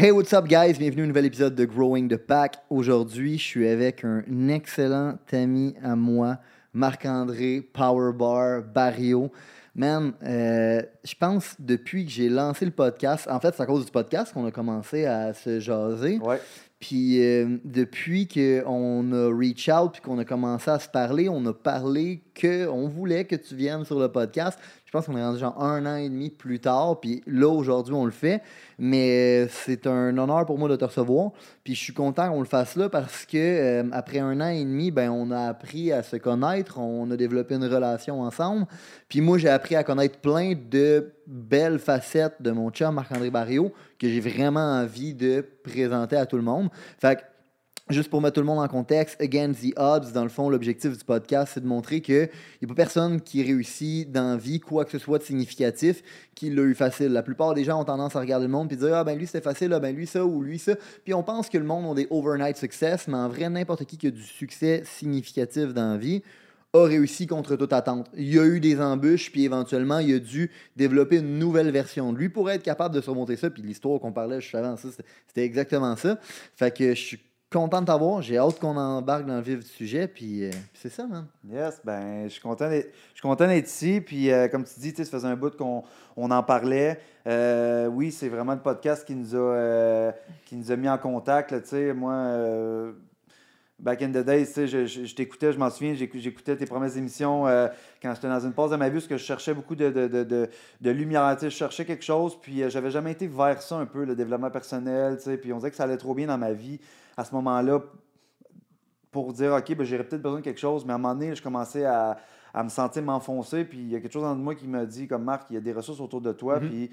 Hey, what's up, guys? Bienvenue à un nouvel épisode de Growing the Pack. Aujourd'hui, je suis avec un excellent ami à moi, Marc-André Powerbar Barrio. Man, euh, je pense depuis que j'ai lancé le podcast, en fait, c'est à cause du podcast qu'on a commencé à se jaser. Ouais. Puis euh, depuis qu'on a reach out puis qu'on a commencé à se parler, on a parlé que on voulait que tu viennes sur le podcast. Je pense qu'on est rendu genre un an et demi plus tard. Puis là, aujourd'hui, on le fait. Mais euh, c'est un honneur pour moi de te recevoir. Puis je suis content qu'on le fasse là parce que euh, après un an et demi, ben, on a appris à se connaître. On a développé une relation ensemble. Puis moi, j'ai appris à connaître plein de belles facettes de mon chum Marc-André Barrio que j'ai vraiment envie de présenter à tout le monde. Fait que Juste pour mettre tout le monde en contexte, Against the Odds, dans le fond, l'objectif du podcast, c'est de montrer qu'il n'y a pas personne qui réussit dans la vie, quoi que ce soit de significatif, qui l'a eu facile. La plupart des gens ont tendance à regarder le monde et dire Ah, ben lui, c'était facile, ah, ben lui, ça, ou lui, ça. Puis on pense que le monde a des overnight success, mais en vrai, n'importe qui qui a du succès significatif dans la vie a réussi contre toute attente. Il y a eu des embûches, puis éventuellement, il a dû développer une nouvelle version de lui pour être capable de surmonter ça. Puis l'histoire qu'on parlait juste avant c'était exactement ça. Fait que je suis content de t'avoir. J'ai hâte qu'on embarque dans le vif du sujet. Puis euh, c'est ça, man. Yes, ben, je suis content d'être, ici. Puis euh, comme tu dis, ça faisait un bout qu'on on en parlait. Euh, oui, c'est vraiment le podcast qui nous a, qui nous a mis en contact. Là, moi, back in the tu sais, je, je, je t'écoutais, je m'en souviens, j'écou- j'écoutais tes premières émissions euh, quand j'étais dans une pause de ma vie parce que je cherchais beaucoup de, de, de, de, de lumière. Tu sais, je cherchais quelque chose, puis euh, j'avais jamais été vers ça un peu, le développement personnel. tu sais, Puis on dirait que ça allait trop bien dans ma vie à ce moment-là pour dire, OK, ben, j'aurais peut-être besoin de quelque chose. Mais à un moment donné, je commençais à, à me sentir m'enfoncer. Puis il y a quelque chose en moi qui me dit, comme Marc, il y a des ressources autour de toi. Mhm. Puis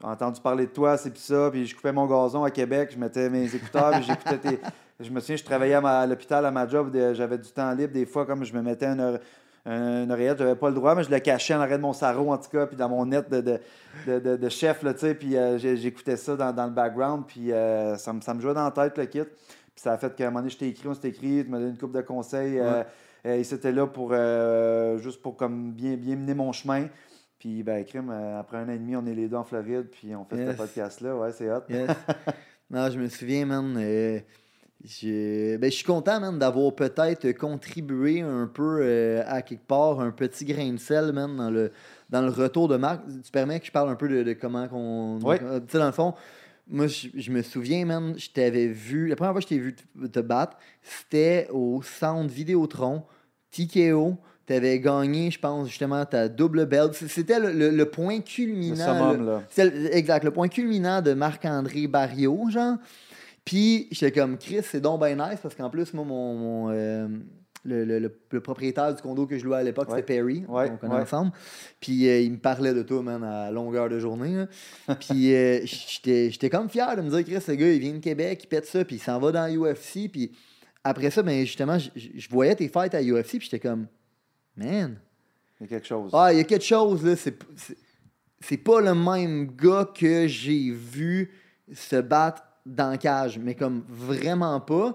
j'ai entendu parler de toi, c'est puis ça. Puis je coupais mon gazon à Québec, je mettais mes écouteurs, puis j'écoutais tes. Je me souviens, je travaillais à, l'hôpital à ma job, j'avais du temps libre. Des fois, comme je me mettais une, oreille- une oreillette, j'avais pas le droit, mais je le cachais en arrêt de mon sarrau, en tout cas, puis dans mon net de, de, de, de- de chef, là, tu sais. Puis euh, j'écoutais ça dans, dans le background, puis euh, ça, me- ça me jouait dans la tête, le kit. Puis ça a fait qu'à un moment donné, je t'ai écrit, on s'est écrit, tu m'as donné une couple de conseils. euh, euh, et c'était là pour euh, juste pour comme bien, bien mener mon chemin. Puis ben crime, après un an et demi, on est les deux en Floride, puis on fait Yes. ce podcast-là. Ouais, c'est hot. Yes. non, je me souviens, man. Je, ben, je suis content, man, d'avoir peut-être contribué un peu euh, à quelque part, un petit grain de sel, man, dans le, dans le retour de Marc. Tu permets que je parle un peu de, de comment qu'on. Ouais. euh, Tu sais, dans le fond, moi, je, je me souviens, man, je t'avais vu. La première fois que je t'ai vu te, te battre, c'était au centre Vidéotron, TKO. Tu avais gagné, je pense, justement, ta double belt. C'était le, le- le point Le culminant. summum, là. le- exact, le point culminant de Marc-André Barrio, genre. Puis j'étais comme Chris, c'est donc bien nice parce qu'en plus, moi, mon, mon, euh, le, le- le- le propriétaire du condo que je louais à l'époque, Ouais. c'était Perry. Ouais, On connaît ouais. ensemble. Puis euh, il me parlait de toi, man, à longueur de journée. Puis euh, j'étais comme fier de me dire, Chris, ce gars, il vient de Québec, il pète ça, puis il s'en va dans UFC. Puis après ça, ben, justement, je- voyais tes fights à UFC, puis j'étais comme, man, Il y a quelque chose. ah, il y a quelque chose, là. C'est pas le même gars que j'ai vu se battre dans la cage, mais comme vraiment pas.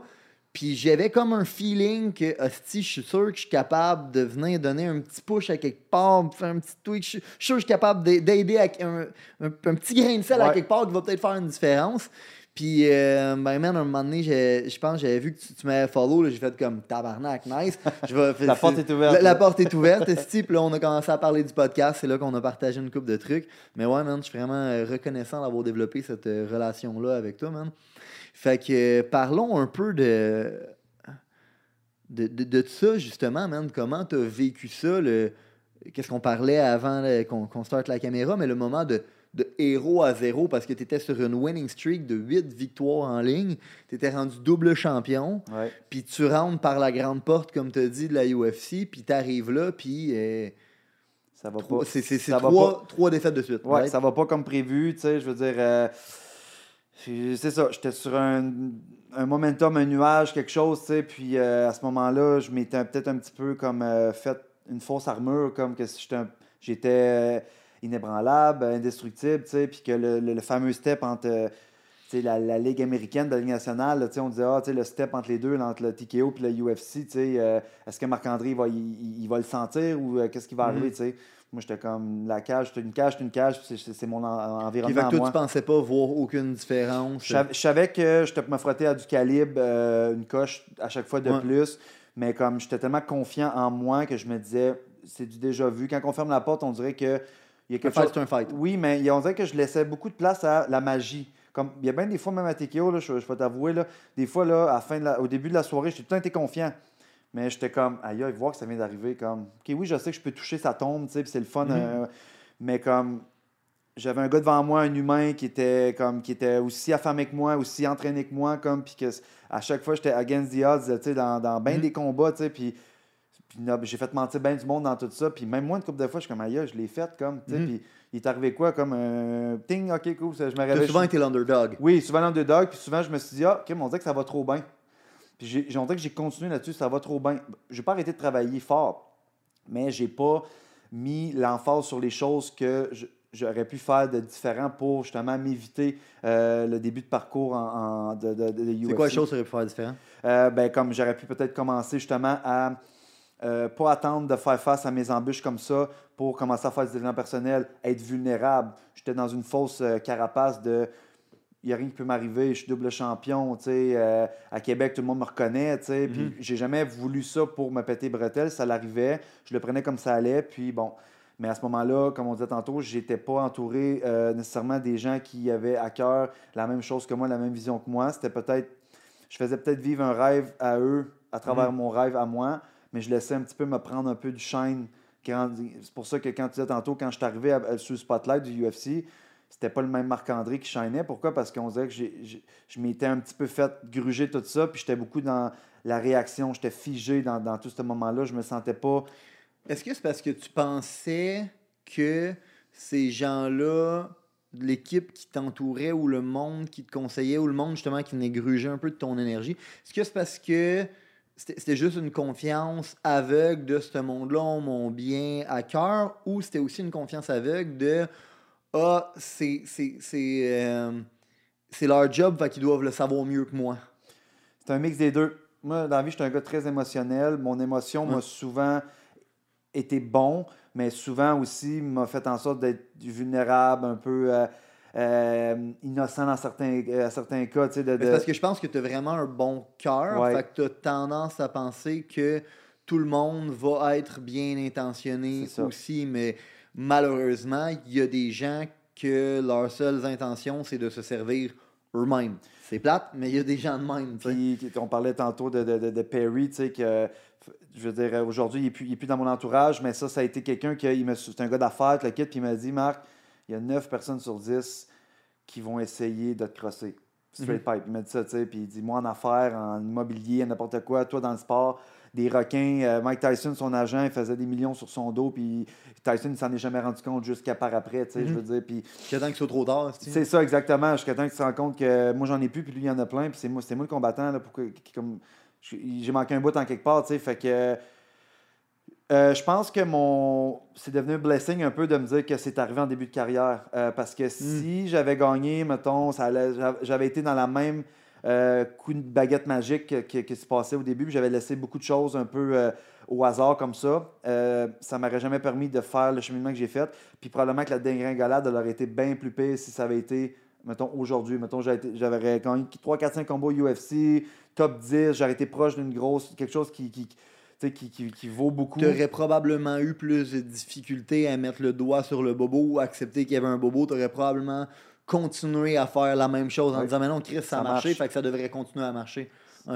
Puis j'avais comme un feeling que, hostie, je suis sûr que je suis capable de venir donner un petit push à quelque part, faire un petit tweak. Je suis sûr que je suis capable d'a- d'aider avec un, un- un petit grain de sel à quelque part qui va peut-être faire une différence. Puis, euh, ben, man, un moment donné, je pense que j'avais vu que tu, tu m'avais follow. là, J'ai fait comme tabarnak, nice. Je vais, La porte est ouverte. La, la porte est ouverte, puis là, on a commencé à parler du podcast. C'est là qu'on a partagé une couple de trucs. Mais ouais, man, je suis vraiment euh, reconnaissant d'avoir développé cette euh, relation-là avec toi, man. Fait que euh, parlons un peu de, de, de, de ça, justement, man. Comment tu as vécu ça? Le, qu'est-ce qu'on parlait avant qu'on, qu'on starte la caméra, mais le moment de héros à zéro parce que tu étais sur une winning streak de 8 victoires en ligne. Tu étais rendu double champion. Puis tu rentres par la grande porte, comme tu dit, de la UFC, puis tu arrives là, puis euh, Ça va trois- pas. c'est ça va trois, trois défaites de suite. Ouais, right? ça va pas comme prévu, tu sais, je veux dire, euh, c'est ça, j'étais sur un, un momentum, un nuage, quelque chose, tu sais. Puis euh, à ce moment-là, je m'étais peut-être un petit peu comme euh, fait une fausse armure, comme que si j'étais un- j'étais inébranlable, indestructible, tu sais. Puis que le, le- le fameux step entre euh, la, la Ligue américaine de la Ligue nationale, là, tu sais, on disait, ah, tu sais, le step entre les deux, entre le TKO et le UFC, tu sais, euh, est-ce que Marc-André va, il, va le sentir ou euh, qu'est-ce qui va Mhm. arriver, tu sais? Moi, j'étais comme la cage, c'est une cage, c'est une cage, puis c'est mon en- environnement. à toi, tu pensais pas voir aucune différence? Je savais, je savais que je me frottais à du calibre, euh, une coche à chaque fois de Ouais. plus, mais comme j'étais tellement confiant en moi que je me disais, c'est du déjà vu. Quand on ferme la porte, on dirait que il y a Un quelque fight, chose. un fight. Oui, mais on dirait que je laissais beaucoup de place à la magie. Comme, il y a bien des fois, même à TKO, là, je, je vais t'avouer, là, des fois, là, à la fin de la- au début de la soirée, j'ai tout le temps été confiant. Mais j'étais comme, aïe, aïe, voir que ça vient d'arriver. Comme, ok, oui, je sais que je peux toucher sa tombe, tu sais, c'est le fun. Mhm. euh, mais comme, j'avais un gars devant moi, un humain qui était comme qui était aussi affamé que moi, aussi entraîné que moi, comme puis que à chaque fois j'étais against the odds, tu sais, dans, dans bien Mhm. des combats, tu sais, puis puis j'ai fait mentir bien du monde dans tout ça, puis même moi une couple de fois, je suis comme aïe, je l'ai fait comme, tu sais, Mhm. puis il est arrivé quoi comme un ting, ok cool, ça, je me réveille. souvent été l'underdog. Oui, souvent l'underdog, puis souvent je me suis dit ah, ok, mais on dirait que ça va trop bien. Puis j'ai, j'ai- que j'ai continué là-dessus, ça va trop bien. J'ai pas arrêté de travailler fort, mais j'ai pas mis l'emphase sur les choses que je- j'aurais pu faire de différent pour justement m'éviter euh, le début de parcours en, en- de, de, de C'est quoi les choses que tu aurais pu faire différent? Euh, ben, comme j'aurais pu peut-être commencer justement à euh, pas attendre de faire face à mes embûches comme ça pour commencer à faire du développement personnel, être vulnérable. J'étais dans une fausse euh, carapace de il n'y a rien qui peut m'arriver, je suis double champion, tu sais, euh, à Québec, tout le monde me reconnaît, tu sais, puis Mhm. j'ai jamais voulu ça pour me péter bretelles, ça l'arrivait, je le prenais comme ça allait, puis bon, mais à ce moment-là, comme on disait tantôt, j'étais pas entouré euh, nécessairement des gens qui avaient à cœur la même chose que moi, la même vision que moi, c'était peut-être, je faisais peut-être vivre un rêve à eux à travers Mhm. mon rêve à moi, mais je laissais un petit peu me prendre un peu du shine. C'est pour ça que quand tu disais tantôt, quand je suis arrivé sur le spotlight du UFC, c'était pas le même Marc-André qui shinait. Pourquoi? Parce qu'on dirait que j'ai- je m'étais un petit peu fait gruger tout ça, puis j'étais beaucoup dans la réaction, j'étais figé dans, dans tout ce moment-là. Je me sentais pas. Est-ce que c'est parce que tu pensais que ces gens-là, l'équipe qui t'entourait ou le monde qui te conseillait ou le monde justement qui venait gruger un peu de ton énergie, est-ce que c'est parce que c'était juste une confiance aveugle de ce monde-là mon bien à cœur ou c'était aussi une confiance aveugle de Ah, c'est c'est- c'est, euh, c'est leur job, fait qu'ils doivent le savoir mieux que moi. C'est un mix des deux. Moi, dans la vie, je suis un gars très émotionnel. Mon émotion m'a souvent été bon, mais souvent aussi m'a fait en sorte d'être vulnérable, un peu euh, euh, innocent dans certains, euh, certains cas. tu sais, De, parce que je pense que tu as vraiment un bon cœur. Ouais. Fait que tu as tendance à penser que tout le monde va être bien intentionné aussi, mais malheureusement, il y a des gens que leurs seules intentions, c'est de se servir eux-mêmes. C'est plate, mais il y a des gens de même. Puis, on parlait tantôt de, de, de- de Perry, tu sais, que je veux dire, aujourd'hui, il n'est plus, dans mon entourage, mais ça, ça a été quelqu'un qui, me- c'est un gars d'affaires, le kit, puis il m'a dit, Marc, il y a 9 personnes sur 10 qui vont essayer de te crosser. Straight pipe. Il m'a dit ça, tu sais, puis il dit, moi, en affaires, en immobilier, n'importe quoi, toi, dans le sport, des requins. Euh, Mike Tyson, son agent, il faisait des millions sur son dos, puis Tyson, il s'en est jamais rendu compte jusqu'à par après, tu sais, je veux dire, puis Jusqu'à temps qu'il soit trop tard. c'est ça, exactement. Jusqu'à temps que tu te rends compte que moi, j'en ai plus, puis lui, il y en a plein. Puis c'est moi, c'est moi le combattant. Là, pour que- qui- comme, j'ai manqué un bout en quelque part, tu sais. Fait que. Euh, je pense que mon. C'est devenu un blessing un peu de me dire que c'est arrivé en début de carrière. Euh, parce que si j'avais gagné, mettons, ça allait- j'avais été dans la même euh, coup de baguette magique que, que, que se passait au début, puis j'avais laissé beaucoup de choses un peu au hasard comme ça. Euh, ça m'aurait jamais permis de faire le cheminement que j'ai fait. Puis probablement que la dégringolade aurait été bien plus pire si ça avait été, mettons, aujourd'hui. Mettons, j'avais gagné 3, 4, 5 combos UFC, top 10, j'aurais été proche d'une grosse, quelque chose qui, qui, qui, vaut beaucoup. Tu aurais probablement eu plus de difficultés à mettre le doigt sur le bobo ou accepter qu'il y avait un bobo. Tu aurais probablement continué à faire la même chose en Ouais. disant Mais non, Chris, ça, a marché, marche. fait que ça devrait continuer à marcher. Ouais,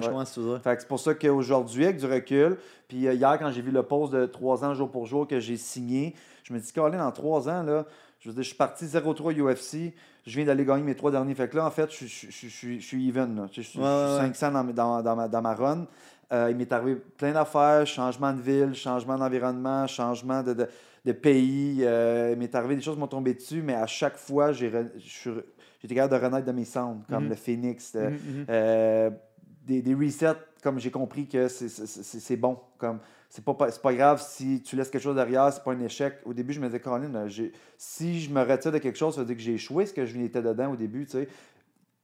c'est pour ça qu'aujourd'hui, avec du recul, puis euh, hier, quand j'ai vu le post de 3 ans jour pour jour que j'ai signé, je me dis, Colin, dans 3 ans, là, je veux dire, je suis parti 0-3 UFC, je viens d'aller gagner mes trois derniers. Fait que là, en fait, je, je- je- je- je- je suis even. Là. Je, Ouais, ouais. suis 500 dans, mes- dans- dans ma, dans ma run. Euh, il m'est arrivé plein d'affaires, changement de ville, changement d'environnement, changement de, de- de pays. Euh, il m'est arrivé des choses qui m'ont tombé dessus, mais à chaque fois, j'ai j'étais capable de renaître de mes cendres, comme Mhm. le phénix. euh, Mhm, mhm. euh, des, des resets, comme j'ai compris que c'est- bon. Comme c'est pas, pas- grave si tu laisses quelque chose derrière, c'est pas un échec. Au début, je me disais, Caroline, si je me retire de quelque chose, ça veut dire que j'ai échoué ce que je étais dedans au début. tu sais.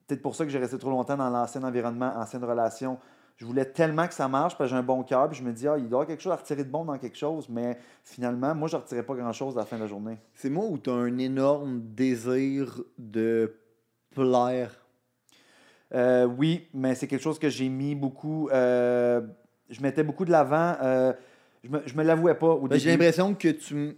Peut-être pour ça que j'ai resté trop longtemps dans l'ancien environnement, ancienne relation. Je voulais tellement que ça marche parce que j'ai un bon cœur. Puis je me dis, ah, il doit y avoir quelque chose à retirer de bon dans quelque chose. Mais finalement, moi, je ne retirais pas grand-chose à la fin de la journée. C'est moi où tu as un énorme désir de plaire? Euh, oui, mais c'est quelque chose que j'ai mis beaucoup. euh, je mettais beaucoup de l'avant. euh, je me, je me l'avouais pas au Ben, J'ai début. l'impression que tu.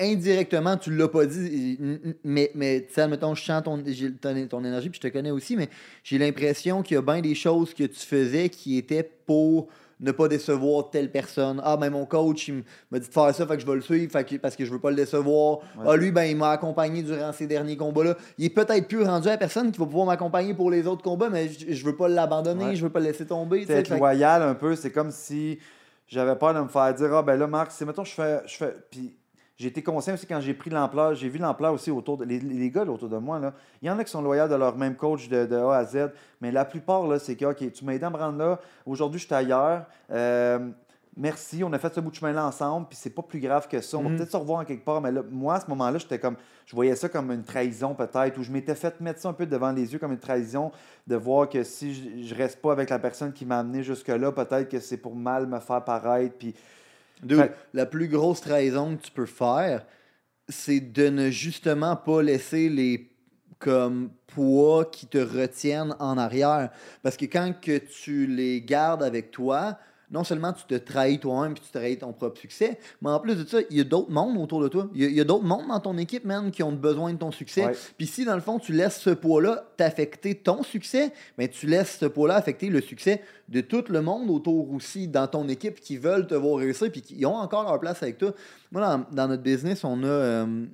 Indirectement, tu l'as pas dit, mais, mais tu sais, admettons, je sens ton, ton, ton énergie, puis je te connais aussi, mais j'ai l'impression qu'il y a bien des choses que tu faisais qui étaient pour ne pas décevoir telle personne. Ah, ben mon coach, il m'a dit de faire ça, fait que je vais le suivre fait que- parce que je veux pas le décevoir. Ouais. Ah, lui, ben, il m'a accompagné durant ces derniers combats-là. Il est peut-être plus rendu à la personne qui va pouvoir m'accompagner pour les autres combats, mais je, je veux pas l'abandonner, Ouais. je veux pas le laisser tomber. C'est être que- loyal un peu. C'est comme si j'avais peur de me faire dire Ah, ben là, Marc, c'est mettons, je fais. Je fais puis j'ai été conscient aussi quand j'ai pris l'ampleur. J'ai vu l'ampleur aussi autour de. Les, les gars là, autour de moi, là, il y en a qui sont loyaux de leur même coach de, de A à Z. Mais la plupart, là, c'est que, OK, tu m'as aidé à me rendre là. Aujourd'hui, je suis ailleurs. Euh, Merci, on a fait ce bout de chemin-là ensemble, puis c'est pas plus grave que ça. On va Mhm. peut-être se revoir en quelque part, mais là, moi, à ce moment-là, j'étais comme, je voyais ça comme une trahison peut-être, ou je m'étais fait mettre ça un peu devant les yeux comme une trahison, de voir que si je, je reste pas avec la personne qui m'a amené jusque-là, peut-être que c'est pour mal me faire paraître, puis Dude, Fait- la plus grosse trahison que tu peux faire, c'est de ne justement pas laisser les comme poids qui te retiennent en arrière. Parce que quand que tu les gardes avec toi, non seulement tu te trahis toi-même puis tu trahis ton propre succès, mais en plus de ça, il y a d'autres mondes autour de toi. Il y a, d'autres mondes dans ton équipe, man, qui ont besoin de ton succès. Ouais. Puis si, dans le fond, tu laisses ce poids-là t'affecter ton succès, mais tu laisses ce poids-là affecter le succès de tout le monde autour aussi dans ton équipe qui veulent te voir réussir puis qui ont encore leur place avec toi. Moi, dans, dans notre business, on a... euh,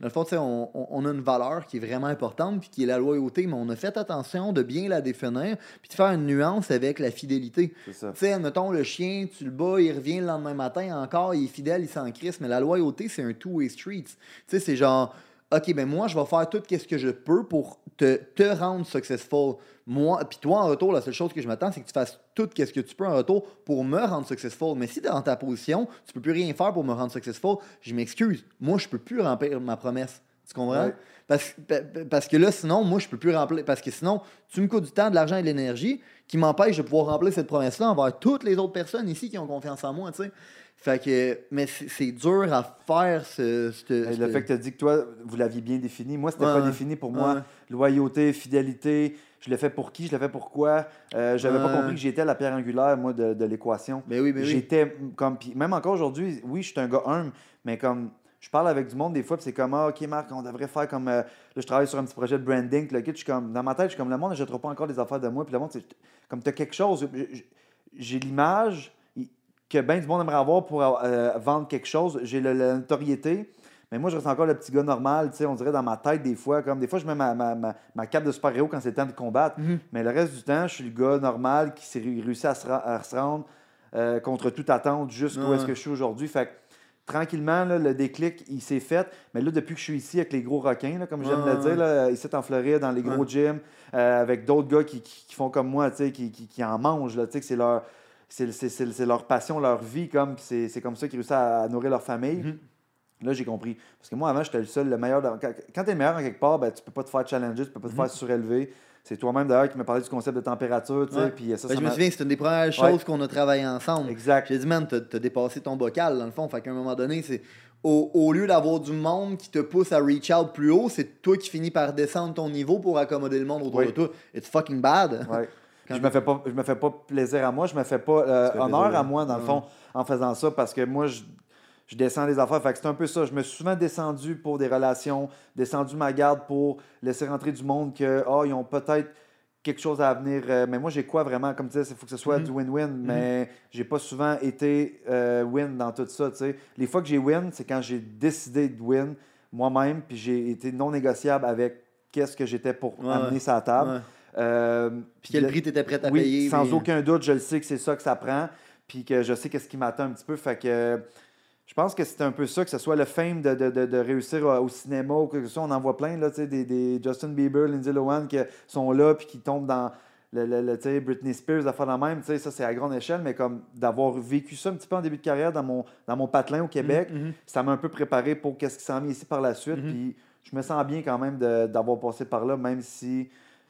dans le fond, on, on- on a une valeur qui est vraiment importante, puis qui est la loyauté, mais on a fait attention de bien la définir, puis de faire une nuance avec la fidélité. c'est ça. Tu sais, mettons, le chien, tu le bats, il revient le lendemain matin encore, il est fidèle, il s'en crisse, mais la loyauté, c'est un two-way street. Tu sais, c'est genre, OK, ben moi, je vais faire tout ce que je peux pour te, te rendre successful. Moi, puis toi, en retour, la seule chose que je m'attends, c'est que tu fasses tout ce que tu peux en retour pour me rendre successful. Mais si dans ta position, tu peux plus rien faire pour me rendre successful, je m'excuse. Moi, je peux plus remplir ma promesse. Tu comprends? Ouais. Parce, pa- pa- parce que là, sinon, moi, je peux plus remplir. Parce que sinon, tu me coûtes du temps, de l'argent et de l'énergie qui m'empêche de pouvoir remplir cette promesse-là envers toutes les autres personnes ici qui ont confiance en moi, tu sais. Fait que, mais c'est dur à faire ce. ce- Et ce- Le fait que tu as dit que toi, vous l'aviez bien défini. Moi, c'était Ouais, pas défini pour moi. Ouais. Loyauté, fidélité, je l'ai fait pour qui, je l'ai fait pourquoi. Euh, J'avais pas Ouais. compris que j'étais la pierre angulaire, moi, de, de l'équation. Mais oui, mais oui. J'étais comme. même encore aujourd'hui, oui, je suis un gars humble, mais comme. Je parle avec du monde des fois, puis c'est comme, ah, ok, Marc, on devrait faire comme. euh, là, je travaille sur un petit projet de branding, le kit, je suis comme. Dans ma tête, je suis comme, le monde ne pas encore des affaires de moi, puis le monde, c'est comme, tu as quelque chose. J'ai l'image que bien du monde aimerait avoir pour euh, vendre quelque chose. J'ai la notoriété. Mais moi, je reste encore le petit gars normal, tu sais, on dirait dans ma tête des fois. Comme des fois, je mets ma, ma, ma, ma cape de super-héros quand c'est le temps de combattre. Mhm. Mais le reste du temps, je suis le gars normal qui s'est ré- réussi à se, à se rendre euh, contre toute attente jusqu'où Ouais. est-ce que je suis aujourd'hui. Fait que, tranquillement, là, le déclic, il s'est fait. Mais là, depuis que je suis ici avec les gros requins, là, comme j'aime Ouais, le dire, là, ici en Floride, dans les gros Ouais. gyms, euh, avec d'autres gars qui, qui- qui font comme moi, tu sais, qui, qui, qui en mangent, là, tu sais, que c'est leur, c'est, leur passion, leur vie, comme c'est, comme ça qu'ils réussissent à, à nourrir leur famille. Mhm. Là, j'ai compris. Parce que moi, avant, j'étais le seul, le meilleur. Quand, quand tu es le meilleur en quelque part, ben, tu peux pas te faire challenger, tu peux pas te Mhm. faire surélever. C'est toi-même d'ailleurs qui m'a parlé du concept de température, tu sais, Ouais. puis ça, Ben, ça je me souviens, c'est une des premières Ouais. choses qu'on a travaillé ensemble. Exact. J'ai dit, man, t'as t'as dépassé ton bocal, dans le fond. Fait qu'à un moment donné, c'est au, au lieu d'avoir du monde qui te pousse à reach out plus haut, c'est toi qui finis par descendre ton niveau pour accommoder le monde autour Oui. de toi. It's fucking bad. Ouais. Quand je me fais pas je me fais pas plaisir à moi, je me fais pas euh, fais honneur plaisir, à moi dans le ouais. fond en faisant ça parce que moi je, je descends les affaires. Fait que c'est un peu ça. Je me suis souvent descendu pour des relations, descendu ma garde pour laisser rentrer du monde que oh, ils ont peut-être quelque chose à venir. euh, mais moi j'ai quoi vraiment? Comme tu disais, il faut que ce soit Mhm. du win-win. Mais j'ai pas souvent été euh, win dans tout ça. tu sais. Les fois que j'ai win, c'est quand j'ai décidé de win moi-même, puis j'ai été non négociable avec qu'est-ce que j'étais pour Ouais, amener ouais. sur la table. Ouais. Euh, Puis quel le- prix t'étais prêt à oui, payer. sans aucun doute, je le sais que c'est ça que ça prend, puis que je sais qu'est-ce qui m'attend un petit peu. Fait que je pense que c'est un peu ça, que ce soit le fame de, de, de, de réussir au cinéma ou que ce soit. On en voit plein, là, tu sais, des, des Justin Bieber, Lindsay Lohan qui sont là puis qui tombent dans le, le, tu Britney Spears, à faire la même. tu sais, Ça, c'est à grande échelle, mais comme d'avoir vécu ça un petit peu en début de carrière dans mon, dans mon patelin au Québec, Mhm, mhm. ça m'a un peu préparé pour qu'est-ce qui s'en vient ici par la suite. Mhm. Puis je me sens bien quand même d'avoir passé par là, même si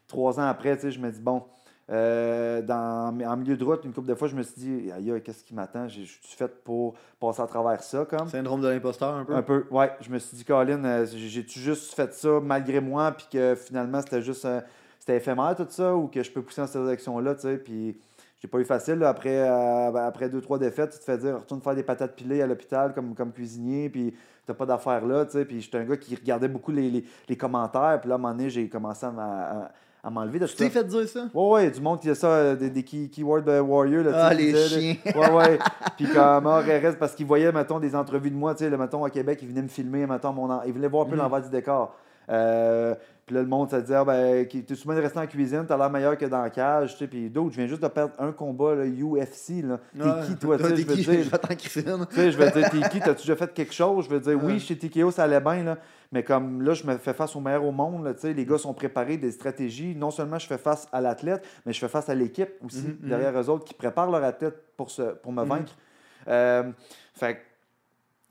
trois ans après, tu sais, je me dis, bon, euh, dans, en milieu de route, une couple de fois, je me suis dit, aïe, qu'est-ce qui m'attend? Je suis fait pour passer à travers ça, comme. Syndrome de l'imposteur un peu? Un peu, ouais. Je me suis dit, Colin, euh, j'ai- j'ai-tu juste fait ça malgré moi, puis que finalement, c'était juste. euh, c'était éphémère tout ça, ou que je peux pousser dans cette direction-là, tu sais. Puis j'ai pas eu facile, là. après, après deux, trois défaites, tu te fais dire, retourne faire des patates pilées à l'hôpital comme, comme cuisinier, puis t'as pas d'affaires là, tu sais. Puis j'étais un gars qui regardait beaucoup les, les- les commentaires, puis là, à un moment donné, j'ai commencé à, à- à m'enlever de Tu tout t'es ça. fait dire ça? Ouais, ouais, du monde qui a ça, euh, des, des key- keyword euh, warriors. Là, tu Ah, les chiens. Ouais, ouais. Puis comme, ah, reste parce qu'ils voyaient, mettons, des entrevues de moi, tu sais, le mettons, à Québec, ils venaient me filmer, mettons, mon ils voulaient voir un peu Mhm. l'envers du décor. Euh, puis là, le monde, ça disait, ah, ben, t'es souvent resté en cuisine, t'as l'air meilleur que dans la cage, tu sais. Puis d'autres, je viens juste de perdre un combat, là, UFC, là. T'es qui, toi, tu sais, je veux dire. Je vais. Tu sais, je veux dire, t'es qui? T'as-tu déjà fait quelque chose? Je veux dire, oui, chez TKO, ça allait bien, là. Mais comme là, je me fais face au meilleur au monde, là, tu sais, les gars sont préparés, des stratégies. Non seulement je fais face à l'athlète, mais je fais face à l'équipe aussi, Mhm, mhm. derrière eux autres, qui préparent leur athlète pour, se, pour me Mhm. vaincre. Euh, fait que,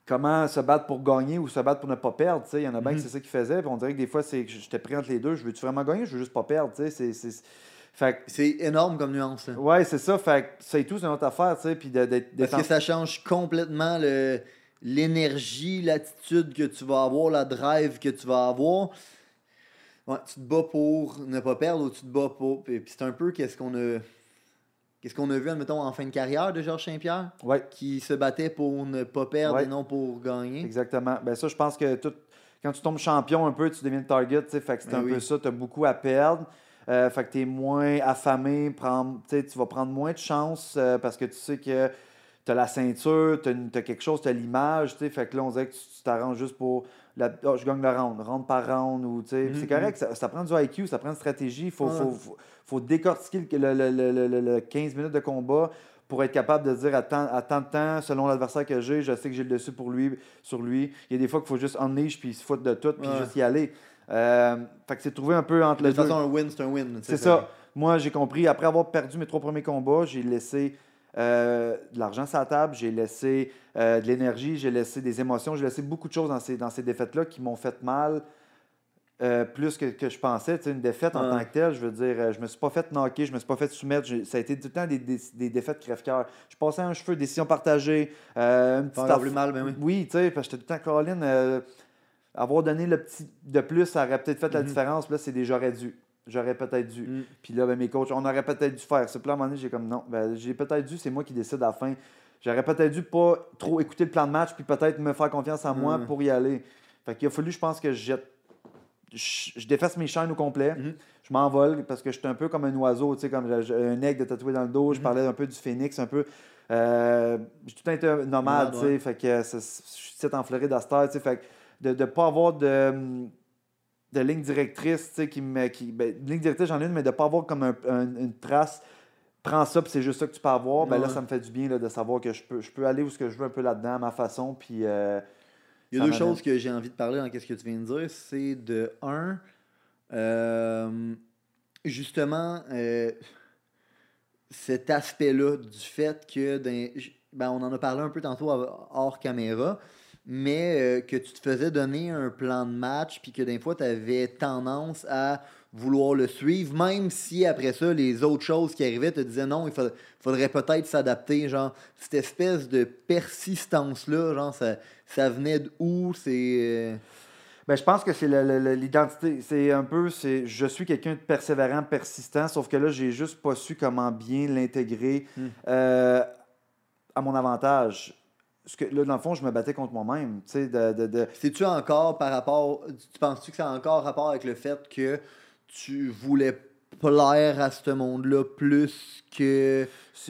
comment se battre pour gagner ou se battre pour ne pas perdre, tu sais, il y en a bien Mhm. que c'est ça qu'ils faisaient. Puis on dirait que des fois, c'est que j'étais pris entre les deux. Je veux-tu vraiment gagner? Je veux juste pas perdre, tu sais? c'est- c'est- Fait que, C'est énorme comme nuance. là. ouais, c'est ça. Fait que c'est tout, c'est une autre affaire, tu sais. Puis de- d'être Parce d'être que ça change complètement le- l'énergie, l'attitude que tu vas avoir, la drive que tu vas avoir. Ouais, tu te bats pour ne pas perdre ou tu te bats pour. Puis c'est un peu qu'est-ce qu'on a. Qu'est-ce qu'on a vu, admettons, en fin de carrière de Georges Saint-Pierre, ouais, qui se battait pour ne pas perdre Ouais. et non pour gagner. Exactement. Ben ça, je pense que tout, quand tu tombes champion un peu, tu deviens le target. tu sais. Fait que c'est Ben un oui. peu ça. Tu as beaucoup à perdre. Euh, fait que tu es moins affamé. prendre- tu vas prendre moins de chance euh, parce que tu sais que tu as la ceinture, tu as, quelque chose, tu as l'image. tu sais. Fait que là, on dirait que tu t'arranges juste pour. La, Ah, je gagne le round, round par round. Ou, tu sais. Puis C'est correct, ça, ça prend du IQ, ça prend une stratégie. Il faut, faut, faut, faut décortiquer le, le- le- le- le- le 15 minutes de combat pour être capable de dire à tant, à tant de temps, selon l'adversaire que j'ai, je sais que j'ai le dessus pour lui, sur lui. Il y a des fois qu'il faut juste unleash puis se foutre de tout puis Ouais. juste y aller. Euh, fait que c'est trouvé un peu entre De les toute deux. façon, un win, c'est un win. C'est ça. Moi, j'ai compris. Après avoir perdu mes trois premiers combats, j'ai laissé euh, de l'argent sur la table, j'ai laissé euh, de l'énergie, j'ai laissé des émotions, j'ai laissé beaucoup de choses dans ces, dans ces défaites-là qui m'ont fait mal. euh, plus que, que je pensais, Tu sais, une défaite en Ouais. tant que telle, je veux dire, je me suis pas fait knocker, je me suis pas fait soumettre, ça a été tout le temps des, des, des défaites crève-cœur. Je passais un cheveu, décision partagée, euh, une petite plus mal, ben oui. oui, tu sais, parce que j'étais tout le temps Colin. euh, avoir donné le petit de plus, ça aurait peut-être fait la Mhm. différence. Là, c'est des j'aurais dû. J'aurais peut-être dû. Mm. Puis là, ben, mes coachs, on aurait peut-être dû faire ça. Puis là, à un moment donné, j'ai comme non, ben, j'ai peut-être dû, c'est moi qui décide à la fin. J'aurais peut-être dû pas trop écouter le plan de match, puis peut-être me faire confiance en moi Mhm. pour y aller. Fait qu'il a fallu, je pense, que je jette. Je, je déface mes chaînes au complet. Mhm. Je m'envole parce que j'étais un peu comme un oiseau, tu sais, comme un aigle de tatoué dans le dos. Je Mhm. parlais un peu du phénix, un peu. Euh, j'ai tout été un nomade, tu sais. Fait que c'est- je suis en Floride à cette heure, tu sais. Fait que de ne pas avoir de, de ligne directrice, tu sais, qui me. Qui, ben, ligne directrice, j'en ai une, mais de ne pas avoir comme un- un- une trace. Prends ça, puis c'est juste ça que tu peux avoir. Ben là, ça me fait du bien là, de savoir que je peux, je peux aller où ce que je veux un peu là-dedans, à ma façon. Puis. euh, Il y a deux choses que j'ai envie de parler dans ce que tu viens de dire. C'est de un, euh, justement, euh, cet aspect-là du fait que, dans- ben, on en a parlé un peu tantôt hors caméra, mais euh, que tu te faisais donner un plan de match, puis que des fois, tu avais tendance à vouloir le suivre, même si après ça, les autres choses qui arrivaient te disaient non, il fa- faudrait peut-être s'adapter. Genre, cette espèce de persistance-là, genre, ça, ça venait d'où? C'est. euh, Ben, je pense que c'est l'identité. C'est un peu, c'est je suis quelqu'un de persévérant, persistant, sauf que là, j'ai juste pas su comment bien l'intégrer Hmm. euh, à mon avantage. Parce que là, dans le fond, je me battais contre moi-même. De, de, de- C'est-tu encore par rapport. Tu penses-tu que ça a encore rapport avec le fait que tu voulais plaire à ce monde-là plus que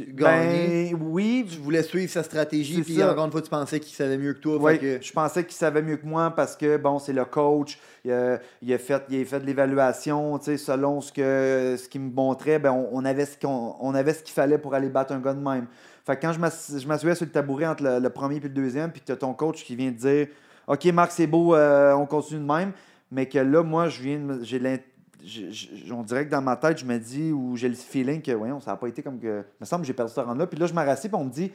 gagner? Ben, oui, Tu voulais suivre sa stratégie, puis encore une fois, tu pensais qu'il savait mieux que toi. Oui, que- je pensais qu'il savait mieux que moi parce que, bon, c'est le coach. Il a, il a fait, il a fait de l'évaluation, tu sais, selon ce que ce qu'il me montrait, ben, on, on avait ce qu'on on avait ce qu'il fallait pour aller battre un gars de même. Fait que quand je m'ass- je m'assoyais sur le tabouret entre le, premier et le deuxième, puis que tu ton coach qui vient te dire OK, Marc, c'est beau, euh, on continue de même. Mais que là, moi, je viens de j'ai on dirait que dans ma tête, je me dis, ou j'ai le feeling que, voyons, ça n'a pas été comme que. Il me semble que j'ai perdu ce round-là. Puis là, je me rassis, puis on me dit,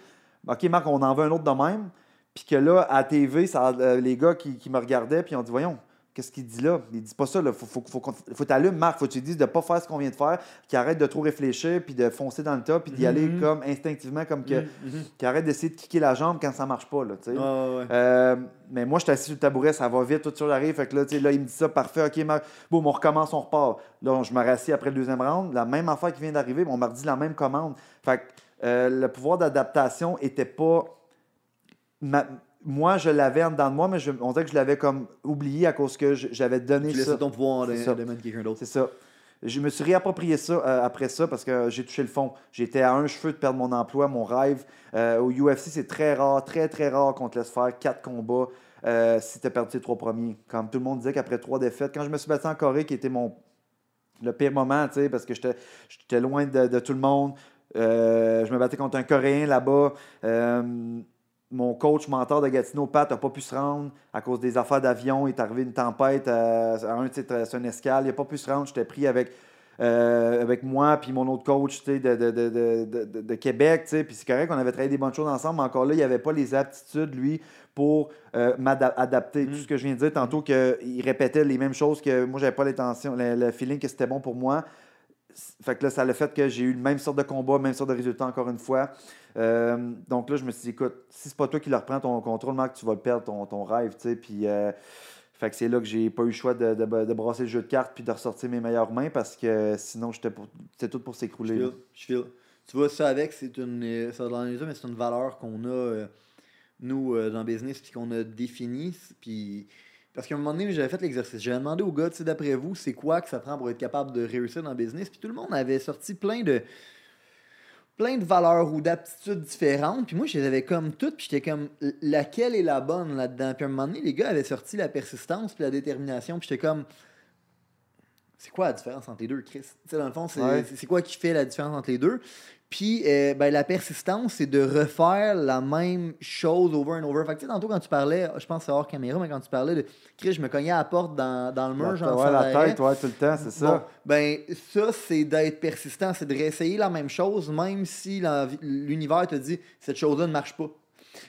OK, Marc, on en veut un autre de même. Puis que là, à TV, ça, euh, les gars qui me regardaient, puis on dit, voyons, qu'est-ce qu'il dit là? Il dit pas ça, là. Faut, faut, faut, faut t'allumer, Marc. Faut que tu lui dises de ne pas faire ce qu'on vient de faire, qu'il arrête de trop réfléchir, puis de foncer dans le tas, puis d'y aller Mhm. comme instinctivement, comme que. Mhm, mhm. Qu'il arrête d'essayer de kicker la jambe quand ça marche pas, là. Ouais, ouais. Euh, mais moi, je suis assis sur le tabouret, ça va vite, tout sur j'arrive. Fait que là, là, il me dit ça, parfait, ok, Marc. Boum, on recommence, on repart. Là, je me rassis après le deuxième round. La même affaire qui vient d'arriver, on m'a redit la même commande. Fait que euh, le pouvoir d'adaptation était pas. ma- Moi, je l'avais en dedans de moi, mais je... on dirait que je l'avais comme oublié à cause que j'avais donné Tu ça. laisses ton pouvoir de, ça. de quelqu'un d'autre. C'est ça. Je me suis réapproprié ça euh, après ça parce que j'ai touché le fond. J'étais à un cheveu de perdre mon emploi, mon rêve. Euh, au UFC, c'est très rare, très, très rare qu'on te laisse faire quatre combats euh, si tu as perdu tes trois premiers. Comme tout le monde disait qu'après trois défaites, quand je me suis battu en Corée, qui était mon le pire moment, tu sais, parce que j'étais j'étais loin de, de tout le monde. Je me battais contre un Coréen là-bas. Euh, mon coach mentor de Gatineau, Pat, n'a pas pu se rendre à cause des affaires d'avion. Il est arrivé une tempête à, à un titre, sur une escale. Il n'a pas pu se rendre. J'étais pris avec, euh, avec moi puis mon autre coach de, de, de, de, de- de Québec. Puis c'est correct qu'on avait travaillé des bonnes choses ensemble, mais encore là, il n'y avait pas les aptitudes, lui, pour euh, m'adapter. Tout ce que je viens de dire tantôt, qu'il répétait les mêmes choses que moi, j'avais pas l'intention, le, le feeling que c'était bon pour moi. Fait que là, ça a le fait que j'ai eu le même sorte de combat, même sorte de résultat encore une fois. Euh, donc là, je me suis dit, écoute, si c'est pas toi qui le reprends ton contrôle, Marc, tu vas le perdre, ton, ton rêve, tu sais. Puis, euh, fait que c'est là que j'ai pas eu le choix de, de, de brasser le jeu de cartes puis de ressortir mes meilleures mains parce que sinon, j'étais pour- c'était tout pour s'écrouler. je file. Tu vois, ça avec, c'est une. Ça mais c'est une valeur qu'on a, euh, nous, dans le business, puis qu'on a définie. Puis. Parce qu'à un moment donné, j'avais fait l'exercice. J'avais demandé aux gars, tu sais, d'après vous, c'est quoi que ça prend pour être capable de réussir dans le business. Puis tout le monde avait sorti plein de. Plein de valeurs ou d'aptitudes différentes. Puis moi, je les avais comme toutes. Puis j'étais comme, laquelle est la bonne là-dedans? Puis à un moment donné, les gars avaient sorti la persistance puis la détermination. Puis j'étais comme, c'est quoi la différence entre les deux, Chris? Tu sais, dans le fond, c'est Ouais. quoi qui fait la différence entre les deux? Puis, euh, ben, la persistance, c'est de refaire la même chose over and over. Fait que, tu sais, tantôt, quand tu parlais, je pense que c'est hors caméra, mais quand tu parlais de Chris, je me cognais à la porte dans, dans le mur, ouais, la tête, ouais, tout le temps, c'est Bon, ça. ben, ça, c'est d'être persistant, c'est de réessayer la même chose, même si l'univers te dit cette chose-là ne marche pas.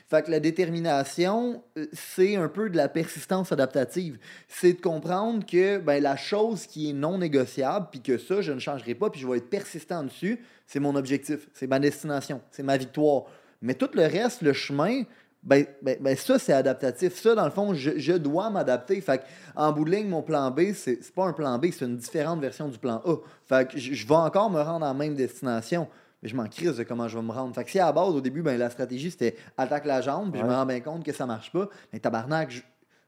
Fait que la détermination, euh, c'est un peu de la persistance adaptative. C'est de comprendre que ben, la chose qui est non négociable, puis que ça, je ne changerai pas, puis je vais être persistant dessus, c'est mon objectif, c'est ma destination, c'est ma victoire. Mais tout le reste, le chemin, ben, ben, ben ça, c'est adaptatif. Ça, dans le fond, je, je dois m'adapter. Fait que, en bout de ligne, mon plan B, c'est pas un plan B, c'est une différente version du plan A. Fait que je, je vais encore me rendre à la même destination. Mais je m'en crise de comment je vais me rendre. Fait que si à la base, au début, ben, la stratégie, c'était attaque la jambe, puis je me rends bien compte que ça marche pas, mais tabarnak, je,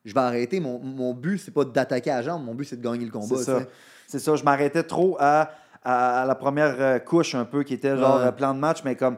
je vais arrêter. Mon, mon but, c'est pas d'attaquer la jambe, mon but, c'est de gagner le combat. C'est ça. C'est ça, je m'arrêtais trop à, à, la première euh, couche un peu qui était genre Ouais. euh, plan de match, mais comme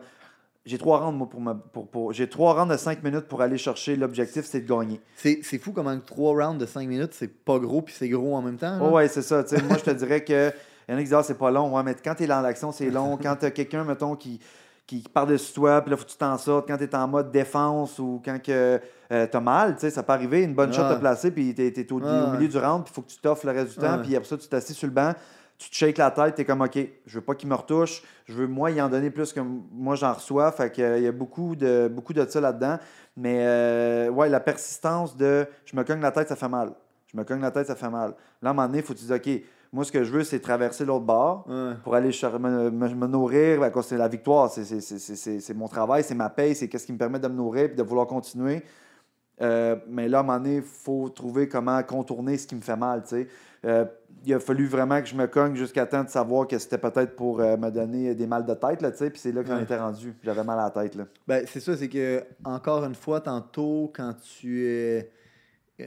j'ai trois rounds moi pour pour, pour- j'ai trois rounds de cinq minutes pour aller chercher l'objectif, c'est de gagner. C'est c'est fou comment trois rounds de 5 minutes, c'est pas gros, puis c'est gros en même temps. Oh ouais, c'est ça. moi, je te dirais que. Il y en a qui disent, ah, c'est pas long. Ouais, mais quand tu es dans l'action, c'est long. Quand tu as quelqu'un, mettons, qui, qui parle dessus toi, puis là, faut que tu t'en sortes. Quand tu es en mode défense ou quand que, euh, t'as mal, tu sais, ça peut arriver. Une bonne shot Ouais. te placer, puis tu es, au, Ouais, au milieu ouais. du round, puis il faut que tu t'offres le reste du temps. Puis après ça, tu t'assis sur le banc, tu te shakes la tête, tu es comme, OK, je veux pas qu'il me retouche. Je veux, moi, y en donner plus que moi, j'en reçois. Fait que, euh, il y a beaucoup de, beaucoup de ça là-dedans. Mais, euh, ouais, la persistance de je me cogne la tête, ça fait mal. Je me cogne la tête, ça fait mal. Là, à un moment donné, il faut que tu dises, OK, moi, ce que je veux, c'est traverser l'autre bord Ouais. pour aller me, me- me nourrir. Ben, c'est la victoire, c'est- mon travail, c'est ma paye, c'est qu'est-ce qui me permet de me nourrir et de vouloir continuer. Euh, mais là, à un moment donné, il faut trouver comment contourner ce qui me fait mal. Euh, il a fallu vraiment que je me cogne jusqu'à temps de savoir que c'était peut-être pour euh, me donner des mal de tête. Là, puis c'est là que j'en Ouais. étais rendu. J'avais mal à la tête. Là. Ben, c'est ça, c'est que, encore une fois, tantôt, quand tu es.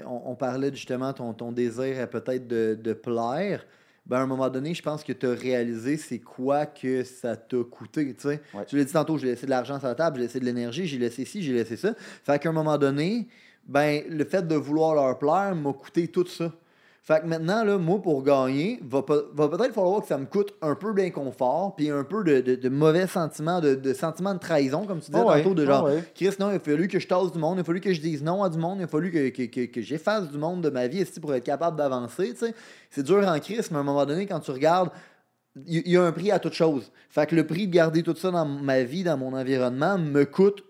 On, on parlait justement ton, ton désir peut-être de, de plaire. Ben, à un moment donné, je pense que tu as réalisé c'est quoi que ça t'a coûté. Ouais. Tu l'as dit tantôt, j'ai laissé de l'argent sur la table, j'ai laissé de l'énergie, j'ai laissé ci, j'ai laissé ça. Fait qu'à un moment donné, ben, le fait de vouloir leur plaire m'a coûté tout ça. Fait que maintenant, là, moi, pour gagner, va, va peut-être falloir que ça me coûte un peu d'inconfort, puis un peu de, de, de mauvais sentiments, de, de sentiments de trahison, comme tu disais ouais, tantôt, de ah genre, ouais. Chris, non, il a fallu que je tasse du monde, il a fallu que je dise non à du monde, il a fallu que, que, que, que j'efface du monde de ma vie esti, pour être capable d'avancer, tu sais. C'est dur en Chris, mais à un moment donné, quand tu regardes, il il y a un prix à toute chose. Fait que le prix de garder tout ça dans ma vie, dans mon environnement, me coûte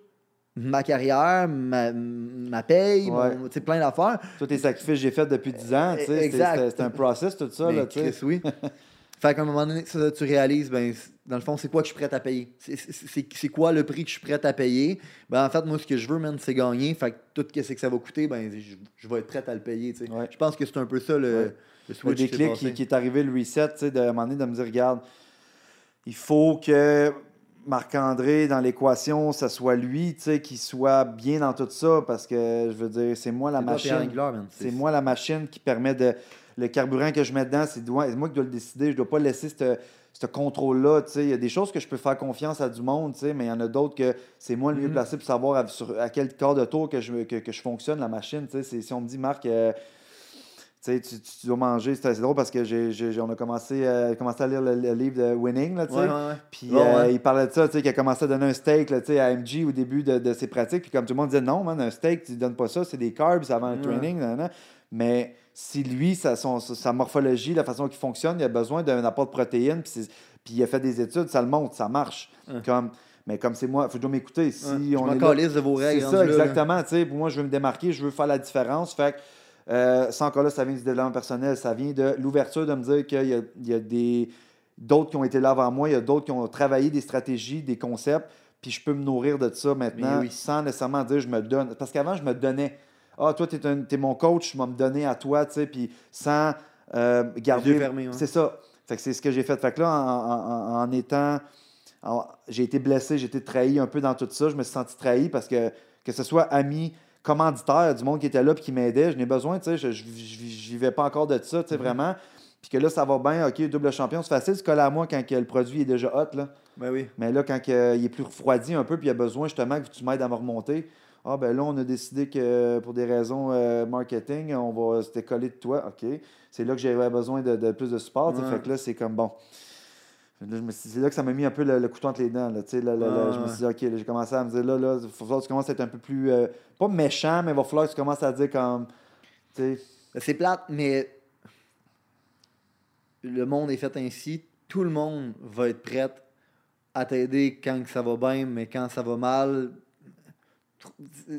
ma carrière, ma, ma paye, Ouais. mon- plein d'affaires. Tous tes sacrifices que j'ai fait depuis 10 ans, c'était un process, tout ça. Mais Là, tu sais. Chris, oui. fait qu'à un moment donné, ça, tu réalises, ben, dans le fond, c'est quoi que je suis prêt à payer? C'est- C'est c'est- c'est quoi le prix que je suis prêt à payer? Ben, en fait, moi, ce que je veux, man, c'est gagner. Fait que tout ce que ça va coûter, ben, je, je vais être prêt à le payer. Ouais. Je pense que c'est un peu ça le, Ouais. le switch déclic qui, qui est arrivé, le reset, tu sais, de, à un moment donné, de me dire, regarde, il faut que Marc-André, dans l'équation, ça soit lui, tu sais, qui soit bien dans tout ça, parce que, je veux dire, c'est moi la machine. C'est moi la machine qui permet de... Le carburant que je mets dedans, c'est moi, qui dois le décider. Je dois pas laisser ce ce contrôle-là. Il y a des choses que je peux faire confiance à du monde, mais il y en a d'autres que c'est moi le mieux Mhm. placé pour savoir à, sur- à quel quart de tour que je, que, que je fonctionne, la machine. Si on me dit, Marc, euh, tu, sais, tu, dois manger, c'est assez drôle parce que j'ai, j'ai- on a commencé, euh, commencé à lire le, le livre de Winning. Là, tu sais. Ouais, ouais, ouais. Puis euh, il parlait de ça, tu sais, qu'il a commencé à donner un steak là, tu sais, à MG au début de, de ses pratiques. Puis comme tout le monde disait, non, man, un steak, tu ne donnes pas ça, c'est des carbs avant le training. nan. Mais si lui, sa, son- sa morphologie, la façon qu'il fonctionne, il a besoin d'un apport de protéines, puis, c'est- puis il a fait des études, ça le montre, ça marche. Comme, mais comme c'est moi, il faut que je dois m'écouter. Si. Je on m'en est là- de vos c'est règles. ça, là, là. exactement. tu sais, Pour moi, je veux me démarquer, je veux faire la différence. Fait que, euh, ça encore là, ça vient du développement personnel, ça vient de l'ouverture de me dire qu'il y a, il y a des d'autres qui ont été là avant moi, il y a d'autres qui ont travaillé des stratégies, des concepts, puis je peux me nourrir de ça maintenant oui. sans nécessairement dire je me donne. Parce qu'avant, je me donnais. Ah, toi, tu es, mon coach, je vais me donner à toi, tu sais, puis sans euh, garder. fermés, ouais. C'est ça. Fait que c'est ce que j'ai fait. Fait que là, en, en- en- en étant. en- j'ai été blessé, j'ai été trahi un peu dans tout ça. Je me suis senti trahi parce que, que ce soit ami, commanditaire, du monde qui était là et qui m'aidait, je n'ai besoin, tu sais. Je, je, je- je vivais pas encore de ça, tu sais, Mhm. vraiment. Puis que là, ça va bien, OK, double champion, c'est facile de se coller à moi quand que le produit est déjà hot, là. Ben oui. Mais là, quand que, il est plus refroidi un peu, puis il y a besoin justement que tu m'aides à me remonter. Ah, ben là, on a décidé que pour des raisons euh, marketing, on va se décoller de toi. OK. C'est là que j'avais besoin de, de plus de support. Ouais. Fait que là, c'est comme bon. Là, je me suis- C'est là que ça m'a mis un peu le, le couteau entre les dents. Là, tu sais, là, je me ouais. suis dit, OK, j'ai commencé à me dire, là, là, il va falloir que tu commences à être un peu plus, euh, pas méchant, mais il va falloir que tu commences à dire comme, tu sais, Ben, C'est plate, mais le monde est fait ainsi. Tout le monde va être prêt à t'aider quand ça va bien, mais quand ça va mal.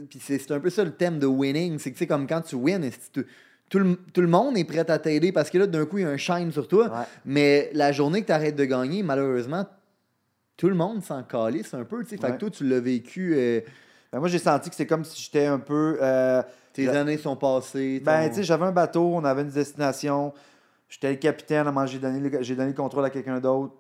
Puis c'est un peu ça le thème de winning. C'est que c'est comme quand tu wins, tu- tout le, tout le monde est prêt à t'aider parce que là, d'un coup, il y a un shine sur toi. Ouais. Mais la journée que tu arrêtes de gagner, malheureusement, tout le monde s'en calisse un peu. tu sais. Fait Ouais. que toi, tu l'as vécu. euh, ben, moi, j'ai senti que c'est comme si j'étais un peu. euh, tes années sont passées. Ben, tu sais, j'avais un bateau, on avait une destination. J'étais le capitaine, à le- j'ai donné le contrôle à quelqu'un d'autre.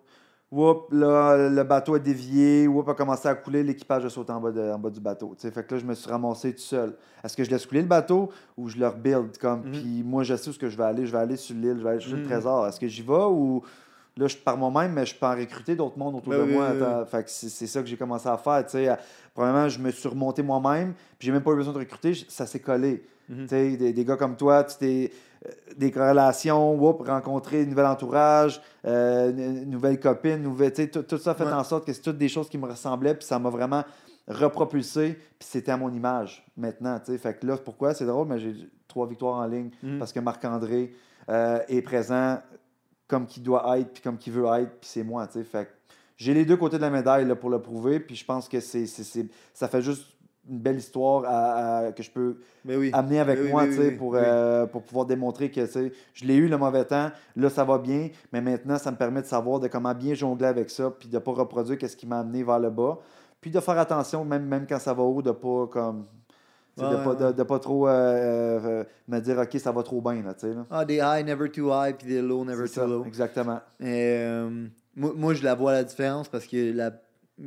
Whoop, là, le bateau a dévié, whoop, a commencé à couler, l'équipage a sauté en bas, de- en bas du bateau. tu sais. Fait que là, je me suis ramassé tout seul. Est-ce que je laisse couler le bateau ou je le rebuild? Comme, Mhm. Puis moi, je sais où ce que je vais aller. Je vais aller sur l'île, je vais aller chercher Mhm. le trésor. Est-ce que j'y vais ou là, je pars moi-même, mais je peux en recruter d'autres mondes autour Ben de oui, moi? oui, que c'est ça que j'ai commencé à faire. tu sais. À- Probablement, je me suis remonté moi-même, puis j'ai même pas eu besoin de recruter, ça s'est collé. Mhm. Tu sais, des, des gars comme toi, tu t'es euh, des corrélations, whoop, rencontrer un nouvel entourage, euh, une, nouvelle copine, nouvelle, tout, ça fait Ouais. en sorte que c'est toutes des choses qui me ressemblaient, puis ça m'a vraiment repropulsé, puis c'était à mon image maintenant. tu sais. Fait que là, pourquoi? C'est drôle, mais j'ai trois victoires en ligne Mhm. parce que Marc-André euh, est présent comme qu'il doit être, puis comme qu'il veut être, puis c'est moi. tu sais. Fait j'ai les deux côtés de la médaille là, pour le prouver, puis je pense que c'est, c'est- c'est- ça fait juste une belle histoire à- à- que je peux oui. amener avec moi oui, oui, pour, euh, pour pouvoir démontrer que je l'ai eu le mauvais temps, là ça va bien, mais maintenant ça me permet de savoir de comment bien jongler avec ça, puis de ne pas reproduire ce qui m'a amené vers le bas, puis de faire attention même, même quand ça va haut, de pas comme. de, pas, de, de pas trop euh, euh, me dire ok ça va trop bien là, là. Ah, des high, never too high, puis des low, never too ça, low. exactement Et, moi, moi, je la vois la différence parce que la...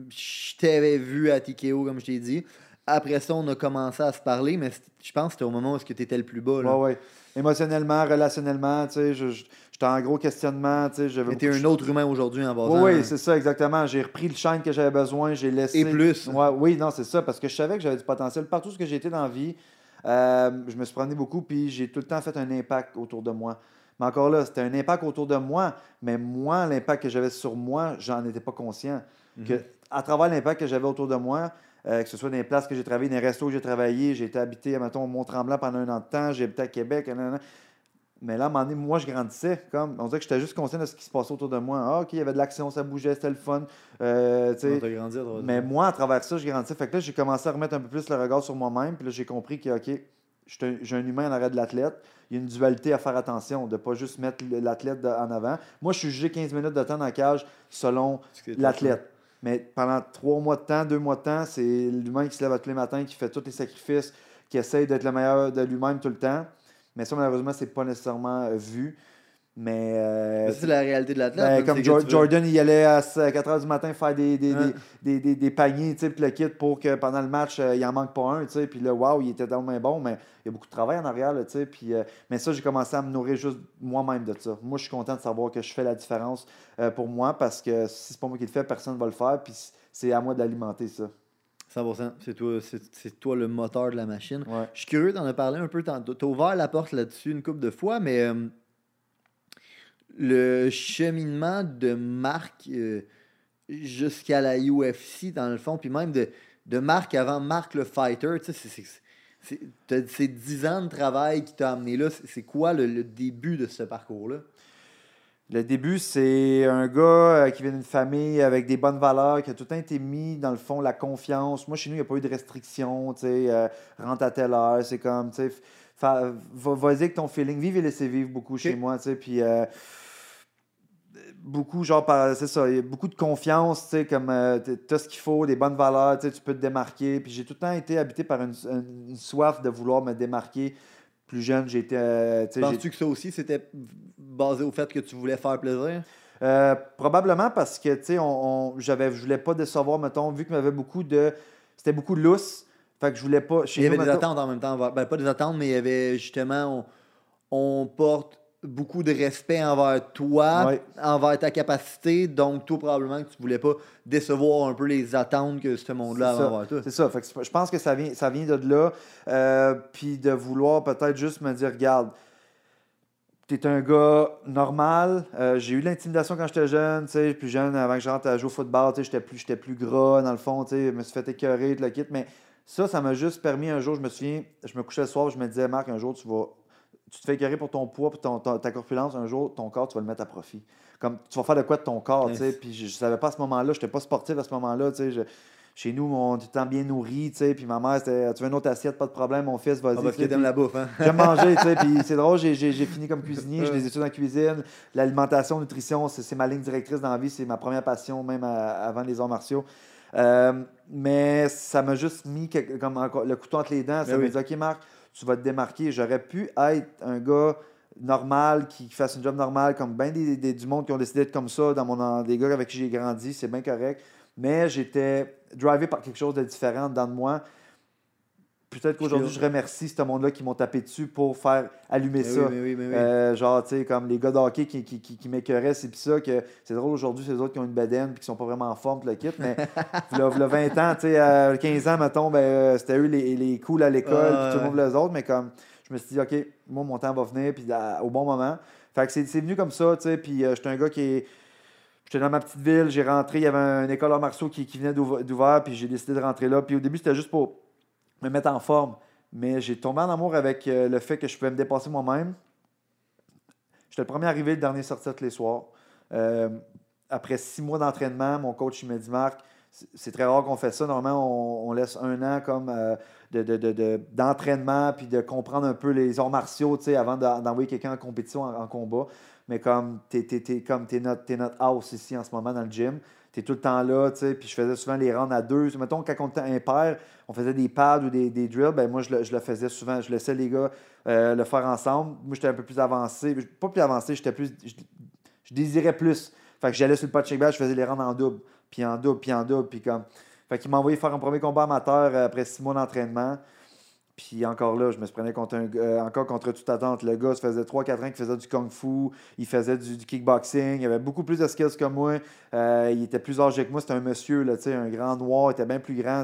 je t'avais vu à TKO, comme je t'ai dit. Après ça, on a commencé à se parler, mais je pense que c'était au moment où tu étais le plus bas. Là. Ouais, ouais. Émotionnellement, relationnellement, tu sais, j'étais en gros questionnement, tu sais, beaucoup un autre humain aujourd'hui en Oui, basant. oui, c'est ça, exactement. J'ai repris le shine que j'avais besoin, j'ai laissé. Et plus. Ouais, oui, non, c'est ça, parce que je savais que j'avais du potentiel. Partout ce que été dans la vie, Euh, je me suis promené beaucoup, puis j'ai tout le temps fait un impact autour de moi. Mais encore là, c'était un impact autour de moi, mais moi, l'impact que j'avais sur moi, j'en étais pas conscient. Que, à travers l'impact que j'avais autour de moi, euh, que ce soit dans les places que j'ai travaillé, dans les restos que j'ai travaillé, j'ai été habité, mettons, au Mont-Tremblant pendant un an de temps, j'ai habité à Québec, nanana. mais là, à un moment donné, moi, je grandissais. Comme, on dirait que j'étais juste conscient de ce qui se passait autour de moi. Ah, OK, il y avait de l'action, ça bougeait, c'était le fun. Euh, grandi à mais moi, à travers ça, je grandissais. Fait que là, j'ai commencé à remettre un peu plus le regard sur moi-même. Puis là, j'ai compris que, OK, suis un- j'ai un humain en arrêt de l'athlète. Il y a une dualité à faire attention, de ne pas juste mettre l'athlète en avant. Moi, je suis jugé 15 minutes de temps dans la cage selon l'athlète. Mais pendant trois mois de temps, deux mois de temps, c'est l'humain qui se lève tous les matins, qui fait tous les sacrifices, qui essaye d'être le meilleur de lui-même tout le temps. Mais ça, malheureusement, c'est pas nécessairement vu. Mais. euh, Mais C'est la réalité de l'athlète. ben, même, comme Jor- tu Jordan, il allait à 4 h du matin faire des, des, Ouais. des, des, paniers, tu le kit pour que pendant le match, euh, il en manque pas un, tu sais. Puis là, waouh, il était tellement bon, mais il y a beaucoup de travail en arrière, là, tu sais. Puis, euh, mais ça, j'ai commencé à me nourrir juste moi-même de ça. Moi, je suis content de savoir que je fais la différence euh, pour moi parce que si c'est pas moi qui le fais, personne ne va le faire. Puis c'est à moi de l'alimenter, ça. 100%. C'est toi, c'est, toi le moteur de la machine. Ouais. Je suis curieux d'en parler un peu tantôt. T'as ouvert la porte là-dessus une couple de fois, mais le cheminement de Marc euh, jusqu'à la UFC, dans le fond, puis même de, de Marc avant Marc le fighter, tu sais, c'est, c'est, c'est, t'as- c'est 10 ans de travail qui t'a amené là. C'est, quoi le, le début de ce parcours-là? Le début, c'est un gars euh, qui vient d'une famille avec des bonnes valeurs, qui a tout le temps été mis, dans le fond, la confiance. Moi, chez nous, il n'y a pas eu de restrictions, tu sais, euh, rentre à telle heure, c'est comme, tu sais, vas-y avec ton feeling, vive et laissez vivre beaucoup chez moi, tu sais, puis euh, beaucoup, genre, c'est ça, il y a beaucoup de confiance, tu sais, comme, tu as ce qu'il faut, des bonnes valeurs, tu peux te démarquer, puis j'ai tout le temps été habité par une, une- une soif de vouloir me démarquer. Plus jeune, j'ai été, euh, Penses-tu que ça aussi, c'était basé au fait que tu voulais faire plaisir? Euh, probablement parce que, tu sais, on, on- j'avais, je voulais pas décevoir, mettons, vu qu'il y avait beaucoup de... C'était beaucoup lousse, fait que je voulais pas... Chez Il y avait nous, des mettons- attentes en même temps. Ben, pas des attentes, mais il y avait justement, on, on porte beaucoup de respect envers toi, Ouais. envers ta capacité. Donc, toi, probablement que tu voulais pas décevoir un peu les attentes que ce monde-là avait envers toi. C'est ça. Fait que je pense que ça vient, ça vient de là. Euh, Puis de vouloir peut-être juste me dire, regarde, t'es un gars normal. Euh, j'ai eu de l'intimidation quand j'étais jeune, tu sais, plus jeune, avant que je rentre à jouer au football, tu sais, j'étais plus, j'étais plus gras, dans le fond, tu sais, je me suis fait écœurer, tout le kit. Mais ça, ça m'a juste permis un jour, je me souviens, je me couchais le soir, je me disais, Marc, un jour, tu vas. Tu te fais écœurer pour ton poids, pour ton, ta, ta corpulence, un jour, ton corps, tu vas le mettre à profit. Comme tu vas faire de quoi de ton corps, tu sais. Puis je, je savais pas à ce moment-là, je n'étais pas sportif à ce moment-là, tu sais. chez nous, on était bien nourri, tu sais. Puis ma mère, c'était, tu veux une autre assiette, pas de problème, mon fils, vas-y. Ah, parce que t'aimes la bouffe, hein? J'aime manger, tu sais. Puis c'est drôle, j'ai, j'ai- j'ai fini comme cuisinier, j'ai des études en cuisine. L'alimentation, nutrition, c'est, c'est ma ligne directrice dans la vie, c'est ma première passion, même à- avant les arts martiaux. Euh, mais ça m'a juste mis comme le couteau entre les dents. Ça Ben m'a oui. dit, OK, Marc, tu vas te démarquer. J'aurais pu être un gars normal, qui, fasse une job normale, comme bien des, des- du monde qui ont décidé d'être comme ça, dans mon, des gars avec qui j'ai grandi, c'est bien correct. Mais j'étais drivé par quelque chose de différent dans de moi. Peut-être qu'aujourd'hui, je remercie ce monde-là qui m'ont tapé dessus pour faire allumer Mais ça. oui, mais oui, mais oui. Euh, genre, tu sais, comme les gars de hockey qui, qui, qui, qui m'écœuraient, c'est pis ça, que c'est drôle aujourd'hui, c'est les autres qui ont une bedaine puis qui sont pas vraiment en forme, tout le kit, mais v'là 20 ans, tu sais, à 15 ans, mettons, ben, euh, c'était eux les, les cools à l'école, puis tout le monde les autres, mais comme, je me suis dit, OK, moi, mon temps va venir, puis au bon moment. Fait que c'est, venu comme ça, tu sais, puis euh, j'étais un gars qui est. J'étais dans ma petite ville, j'ai rentré, il y avait un école en marceau qui, qui venait d'ouv- d'ouvert, puis j'ai décidé de rentrer là. Puis au début, c'était juste pour me mettre en forme. Mais j'ai tombé en amour avec euh, le fait que je pouvais me dépasser moi-même. J'étais le premier arrivé, le dernier sorti tous les soirs. Euh, après six mois d'entraînement, mon coach m'a dit Marc, c'est- très rare qu'on fait ça. Normalement, on, laisse un an comme euh, de- de- d'entraînement puis de comprendre un peu les arts martiaux avant d'en- d'envoyer quelqu'un en compétition, en, combat. Mais comme es, t'es notre, t'es notre house ici en ce moment dans le gym, tu tout le temps là, tu sais, puis je faisais souvent les rounds à deux. Mettons, quand on était impair, on faisait des pads ou des, des drills, ben moi, je le, je le faisais souvent. Je laissais les gars euh, le faire ensemble. Moi, j'étais un peu plus avancé. Pas plus avancé, j'étais plus... Je, désirais plus. Fait que j'allais sur le punching bag, je faisais les rounds en double, puis en double, puis en double, puis comme... Fait qu'il m'a envoyé faire un premier combat amateur euh, après six mois d'entraînement. Puis encore là, je me prenais contre un, euh, encore contre toute attente. Le gars, ça faisait 3-4 ans qu'il faisait du kung-fu, il faisait du, kickboxing, il avait beaucoup plus de skills que moi. Euh, il était plus âgé que moi, c'était un monsieur, là, un grand noir, il était bien plus grand.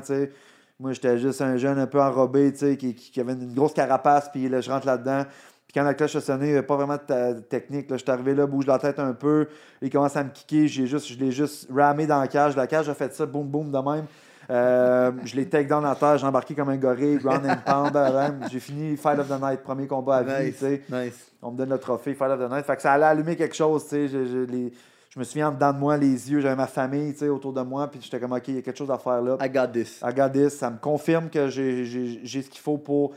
Moi, j'étais juste un jeune un peu enrobé, qui, qui avait une grosse carapace, puis là, je rentre là-dedans. Puis quand la cloche a sonné, il avait pas vraiment de technique. Je suis arrivé là, bouge la tête un peu. Il commence à me kicker. Juste, je l'ai juste ramé dans la cage. La cage a fait ça, boum, boum, de même. Euh, je l'ai take down la terre, j'ai embarqué comme un gorille, ground and pound. J'ai fini Fight of the Night, premier combat à vie. tu Nice. sais. Nice. On me donne le trophée Fight of the Night. Fait que ça allait allumer quelque chose. tu sais. Je, je- les- je me souviens en dedans de moi, les yeux, j'avais ma famille autour de moi. Puis j'étais comme, OK, il y a quelque chose à faire là. I got this. I got this. Ça me confirme que j'ai ce qu'il faut pour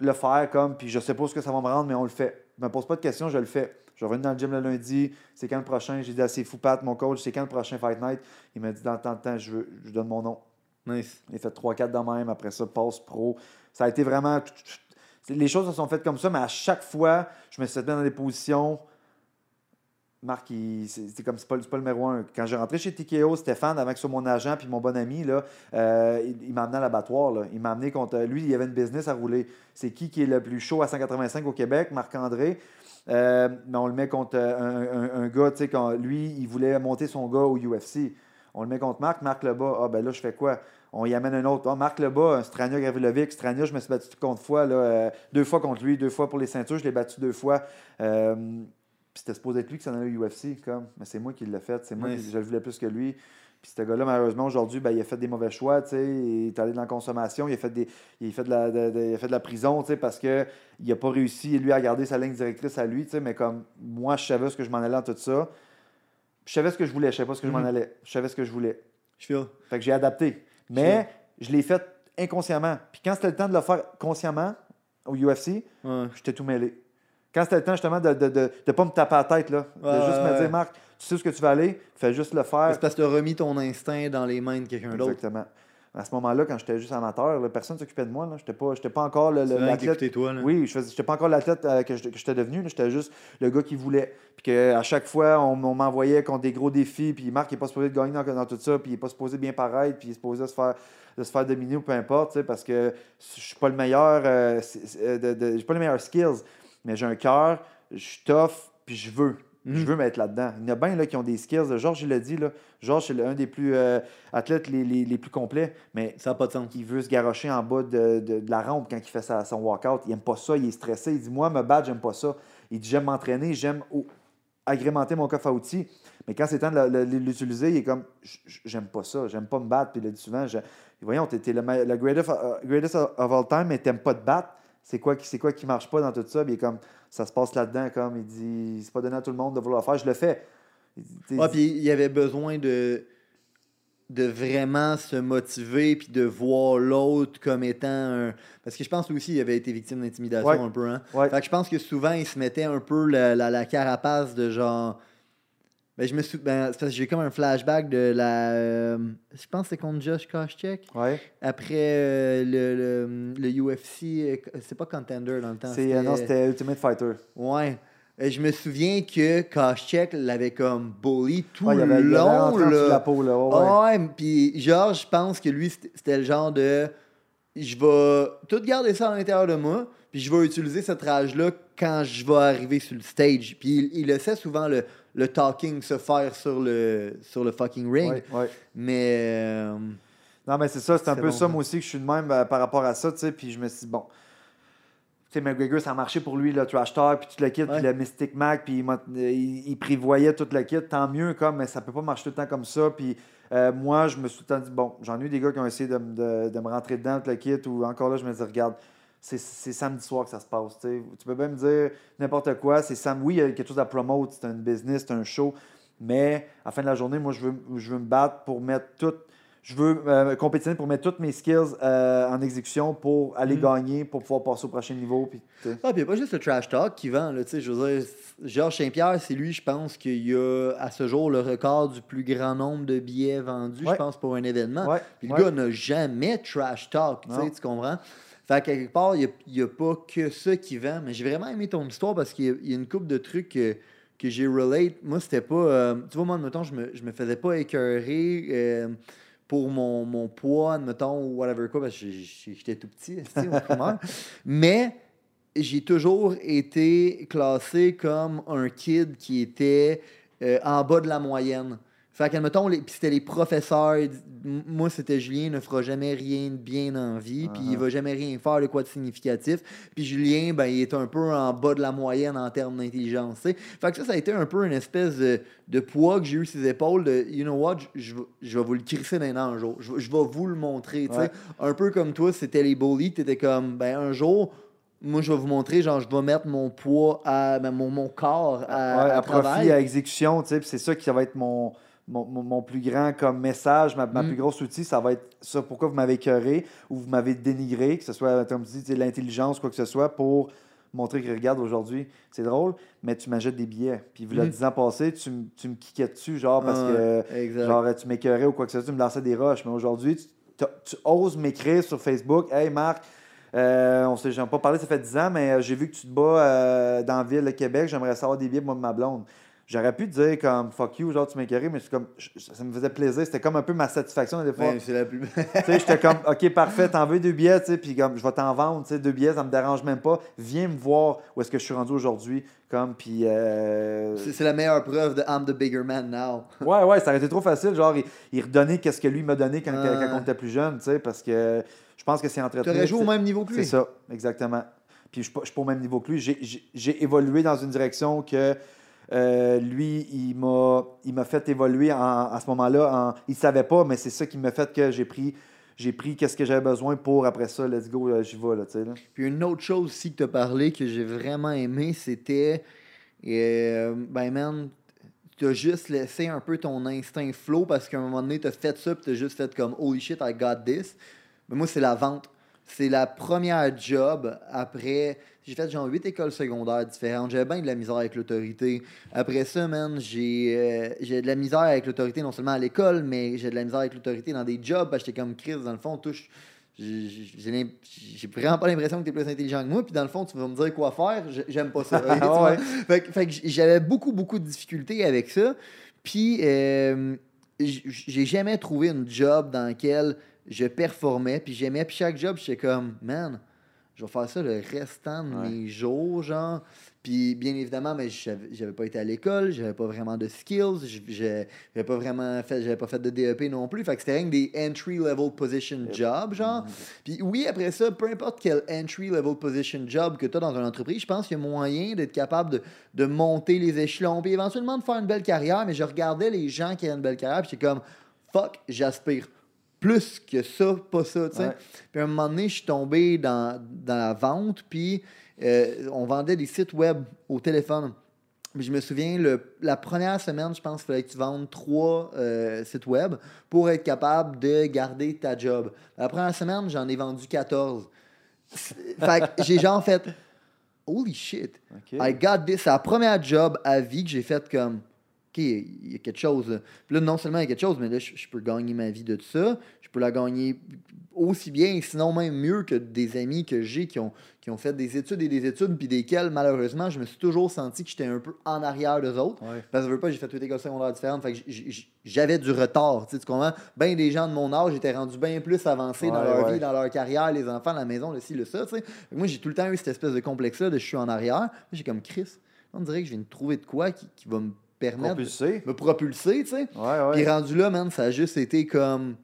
le faire. comme Puis je sais pas ce que ça va me rendre, mais on le fait. Je me pose pas de questions, je le fais. Je reviens dans le gym le lundi. C'est quand le prochain? J'ai dit à Pat, mon coach, c'est quand le prochain Fight Night? Il m'a dit dans tant de temps, je, veux, je donne mon nom. Nice. Il a fait 3-4 de même. Après ça, passe pro. Ça a été vraiment. Les choses se sont faites comme ça, mais à chaque fois, je me suis mis dans des positions. Marc, c'est comme c'est pas, c'est pas le numéro un. Quand j'ai rentré chez TKO, Stéphane, avec sur mon agent puis mon bon ami, là, euh, il, il m'a amené à l'abattoir. Il m'a amené contre. Lui, il y avait une business à rouler. C'est qui qui est le plus chaud à 185 au Québec? Marc-André. Euh, mais on le met contre euh, un, un- un gars, tu sais, quand lui, il voulait monter son gars au UFC. On le met contre Marc, Marc le bat. Ah, ben là, je fais quoi? On y amène un autre. Ah, Marc le bat, un Strania Gravilovic. Strania, je me suis battu contre fois, là, euh, deux fois contre lui, deux fois pour les ceintures. Je l'ai battu deux fois. Euh, puis c'était supposé être lui qui s'en allait au UFC, comme. Mais c'est moi qui l'ai fait. C'est moi qui je le voulais plus que lui. Puis ce gars-là, malheureusement, aujourd'hui, ben, il a fait des mauvais choix. tu sais. Il est allé dans la consommation. Il a fait, des, il a fait, de, la, de- de- il a fait de la prison tu sais, parce qu'il n'a pas réussi, lui, à garder sa ligne directrice à lui. tu sais. Mais comme moi, je savais ce que je m'en allais dans tout ça. Je savais ce que je voulais. Je savais pas ce que je m'en Mhm. allais. Je savais ce que je voulais. Je feel. Fait que j'ai adapté. Mais je l'ai fait inconsciemment. Puis quand c'était le temps de le faire consciemment au UFC, Ouais. j'étais tout mêlé. Quand c'était le temps justement de ne de, de, de pas me taper à la tête, là, de Ouais, juste me dire, Marc, tu sais où ce que tu vas aller, fais juste le faire. C'est parce que tu as remis ton instinct dans les mains de quelqu'un d'autre. Exactement. À ce moment-là, quand j'étais juste amateur, là, personne ne s'occupait de moi. Je n'étais pas, pas encore le- l'athlète. toi, là. Oui, je n'étais pas encore l'athlète euh, que j'étais devenu. J'étais juste le gars qui voulait. Puis qu'à chaque fois, on, on m'envoyait contre des gros défis. Puis Marc n'est pas supposé de gagner dans, dans tout ça. Puis il n'est pas supposé bien paraître. Puis il est supposé se faire, de se faire dominer ou peu importe. Parce que je suis pas le meilleur. euh, euh, de, pas les meilleurs skills. Mais j'ai un cœur. Je suis tough. Puis je veux. Je Mhm. veux mettre là-dedans. Il y en a bien là, qui ont des skills. Georges, il l'a dit. Là. Georges, c'est l'un des plus euh, athlètes les, les- les plus complets. Mais Ça n'a pas de sens. qui veut se garocher en bas de, de- de la rampe quand il fait sa- son walkout. Il aime pas ça, il est stressé. Il dit Moi, me battre, j'aime pas ça. Il dit J'aime m'entraîner, j'aime agrémenter mon coffre à outils. Mais quand c'est temps de l'utiliser, il est comme J'aime pas ça, j'aime pas me battre. Puis il a dit souvent je- Voyons, t'es le, le greatest, uh, greatest of all time, mais t'aimes pas te battre. C'est quoi, qui- c'est quoi qui marche pas dans tout ça? Puis il est comme Ça se passe là-dedans, comme il dit C'est pas donné à tout le monde de vouloir le faire, je le fais. Il puis il y avait besoin de, de vraiment se motiver puis de voir l'autre comme étant un. Parce que je pense aussi qu'il avait été victime d'intimidation Ouais. un peu. Hein? Ouais. Fait que je pense que souvent, il se mettait un peu la, la, la carapace de genre. Ben, je me sou... ben, c'est parce que j'ai comme un flashback de la. euh, je pense que c'est contre Josh Koscheck. Ouais. Après euh, le, le, le UFC. euh, C'est pas Contender dans le temps. C'est, non, c'était Ultimate Fighter. Ouais. Euh, Je me souviens que Koscheck l'avait comme bully tout Ouais, il avait, le il avait long. là. la peau. Là. Ouais, ouais. Ouais, puis Georges, je pense que lui, c'était le genre de je vais tout garder ça à l'intérieur de moi, puis je vais utiliser cette rage-là quand je vais arriver sur le stage. Puis il, il laissait souvent le, le talking se faire sur le, sur le fucking ring. Ouais, ouais. Mais. euh, Non, mais c'est ça, c'est un peu bon, ça, moi aussi, que je suis de même euh, par rapport à ça, tu sais. Puis je me suis dit, bon, tu sais, McGregor, ça a marché pour lui, le trash talk, puis tout le kit, Ouais. puis le Mystic Mac, puis il, il, il prévoyait tout le kit, tant mieux, comme, mais ça peut pas marcher tout le temps comme ça. Puis euh, moi, je me suis tout le temps dit, bon, j'en ai eu des gars qui ont essayé de, me- de- de me rentrer dedans, tout le kit, ou encore là, je me dis, regarde, c'est, samedi soir que ça se passe, tu peux bien me dire n'importe quoi, c'est sam... Oui, il y a quelque chose à promote, c'est un business, c'est un show, mais à la fin de la journée, moi, je veux, je veux me battre pour mettre tout je veux euh, compétitionner pour mettre toutes mes skills euh, en exécution pour aller Mm. gagner, pour pouvoir passer au prochain niveau. Puis. Ah, puis il n'y a pas juste le trash talk qui vend, là, tu sais, je veux dire, Georges Saint-Pierre, c'est lui, je pense, qu'il a à ce jour le record du plus grand nombre de billets vendus, je pense, pour un événement. Ouais, Puis le ouais. gars n'a jamais trash talk, tu sais, Non. tu comprends? Fait que quelque part, il n'y a, pas que ça qui vend. Mais j'ai vraiment aimé ton histoire parce qu'il y, a- il y a une couple de trucs que, que j'ai relate. Moi, c'était pas. euh, tu vois, moi, admettons, je me, je me faisais pas écœurer euh, pour mon, mon poids, admettons, ou whatever quoi, parce que j'étais tout petit. Mais j'ai toujours été classé comme un kid qui était euh, en bas de la moyenne. Fait qu'admettons, les, puis c'était les professeurs. Moi, c'était Julien ne fera jamais rien de bien la vie, puis il Uh-huh. va jamais rien faire de quoi de significatif. Puis Julien, ben, il est un peu en bas de la moyenne en termes d'intelligence. Fait que ça, ça a été un peu une espèce de, de poids que j'ai eu sur ses épaules de, you know what, je, je vais- vous le crisser les dents un jour. Je, vais- je vais vous le montrer. tu sais. Ouais. Un peu comme toi, c'était les bullies, tu étais comme, ben, un jour. Moi, je vais vous montrer, genre, je vais mettre mon poids, à, ben, mon, mon corps à, Ouais, à à profit, travail. à exécution, tu sais, c'est ça qui va être mon, mon, mon- mon plus grand comme message, ma, ma Mm. plus grosse outil, ça va être ça, pourquoi vous m'avez écœuré ou vous m'avez dénigré, que ce soit, comme tu dis, l'intelligence, quoi que ce soit, pour montrer que, regarde, aujourd'hui, c'est drôle, mais tu m'achètes des billets. Puis, vous Mm. le 10 ans passés, tu, me kickais dessus, genre, parce que, exact. genre, tu m'écœurais ou quoi que ce soit, tu me lançais des roches. Mais aujourd'hui, tu, oses m'écrire sur Facebook, Hey, Marc, euh, on s'est jamais pas parlé, ça fait 10 ans, mais euh, j'ai vu que tu te bats euh, dans la ville de Québec, j'aimerais savoir des billets pour moi ma blonde. J'aurais pu te dire comme fuck you, genre tu m'écœurais, mais c'est comme ça me faisait plaisir. C'était comme un peu ma satisfaction des fois. Ouais, c'est la plus Tu sais, j'étais comme ok parfait, t'en veux deux billets, tu sais, puis comme je vais t'en vendre, tu sais, deux billets, ça me dérange même pas. Viens me voir où est-ce que je suis rendu aujourd'hui, comme puis euh, C'est la meilleure preuve de I'm the bigger man now. Ouais, ouais, ça aurait été trop facile. Genre, il, il redonnait qu'est-ce que lui m'a donné quand, quand on était plus jeune, tu sais, parce que je pense que c'est Tu entretenu. aurais joué au même niveau que lui. C'est ça, exactement. Puis je ne suis pas au même niveau que lui. J'ai évolué dans une direction que euh, lui, il m'a fait évoluer à ce moment-là. en- Il ne savait pas, mais c'est ça qui m'a fait que j'ai pris. Pris qu'est-ce que j'avais besoin pour après ça, let's go, euh, j'y vais, là. Puis une autre chose aussi que tu as parlé que j'ai vraiment aimé, c'était. euh, ben, man, tu as juste laissé un peu ton instinct flow parce qu'à un moment donné, tu as fait ça, puis tu as juste fait comme Holy shit, I got this. Mais moi, c'est la vente. C'est la première job après. J'ai fait genre huit écoles secondaires différentes. J'avais bien de la misère avec l'autorité. Après ça, man, j'ai euh, j'ai de la misère avec l'autorité non seulement à l'école, mais j'ai de la misère avec l'autorité dans des jobs. Parce que j'étais comme Chris, dans le fond, touche. J'ai vraiment pas l'impression que tu es plus intelligent que moi, puis dans le fond, tu vas me dire quoi faire. J'ai- J'aime pas ça. Ouais. fait, que- fait que j'avais beaucoup, beaucoup de difficultés avec ça. Puis, euh, j'ai jamais trouvé une job dans laquelle je performais, puis j'aimais. Puis chaque job, j'étais comme, man, je vais faire ça le restant de Ouais. mes jours, genre. Puis, bien évidemment, mais j'avais j'avais pas été à l'école, j'avais pas vraiment de skills, j'avais pas vraiment fait, j'avais pas fait de DEP non plus. Fait que c'était rien que des entry-level position jobs, genre. Puis oui, après ça, peu importe quel entry-level position job que tu as dans une entreprise, je pense qu'il y a moyen d'être capable de, de monter les échelons, puis éventuellement de faire une belle carrière. Mais je regardais les gens qui avaient une belle carrière, puis j'étais comme, fuck, j'aspire plus que ça, pas ça, tu sais. Puis à un moment donné, je suis tombé dans, dans la vente, puis euh, on vendait des sites web au téléphone. Puis je me souviens, le, la première semaine, je pense qu'il fallait que tu vendes trois euh, sites web pour être capable de garder ta job. La première semaine, j'en ai vendu 14. fait que j'ai genre fait Holy shit. I got this. C'est la première job à vie que j'ai faite comme OK, il y a quelque chose. Là. Puis là, non seulement il y a quelque chose, mais là, je, je peux gagner ma vie de ça. Je peux la gagner aussi bien, sinon même mieux que des amis que j'ai qui ont, qui ont fait des études et des études, puis desquels, malheureusement, je me suis toujours senti que j'étais un peu en arrière d'eux autres. Ouais. Parce que je veux pas, j'ai fait toutes les écoles secondaires différentes. Fait que j'avais du retard. Tu comprends? Ben des gens de mon âge étaient rendus bien plus avancés dans leur ouais. vie, dans leur carrière, les enfants, la maison, le ci, le ça. Moi, j'ai tout le temps eu cette espèce de complexe-là de je suis en arrière. J'ai comme Chris. On dirait que je viens de trouver de quoi qui, qui va me permettre Propulsé. de me propulser, tu sais. Ouais, ouais. Puis rendu là, man, ça a juste été comme.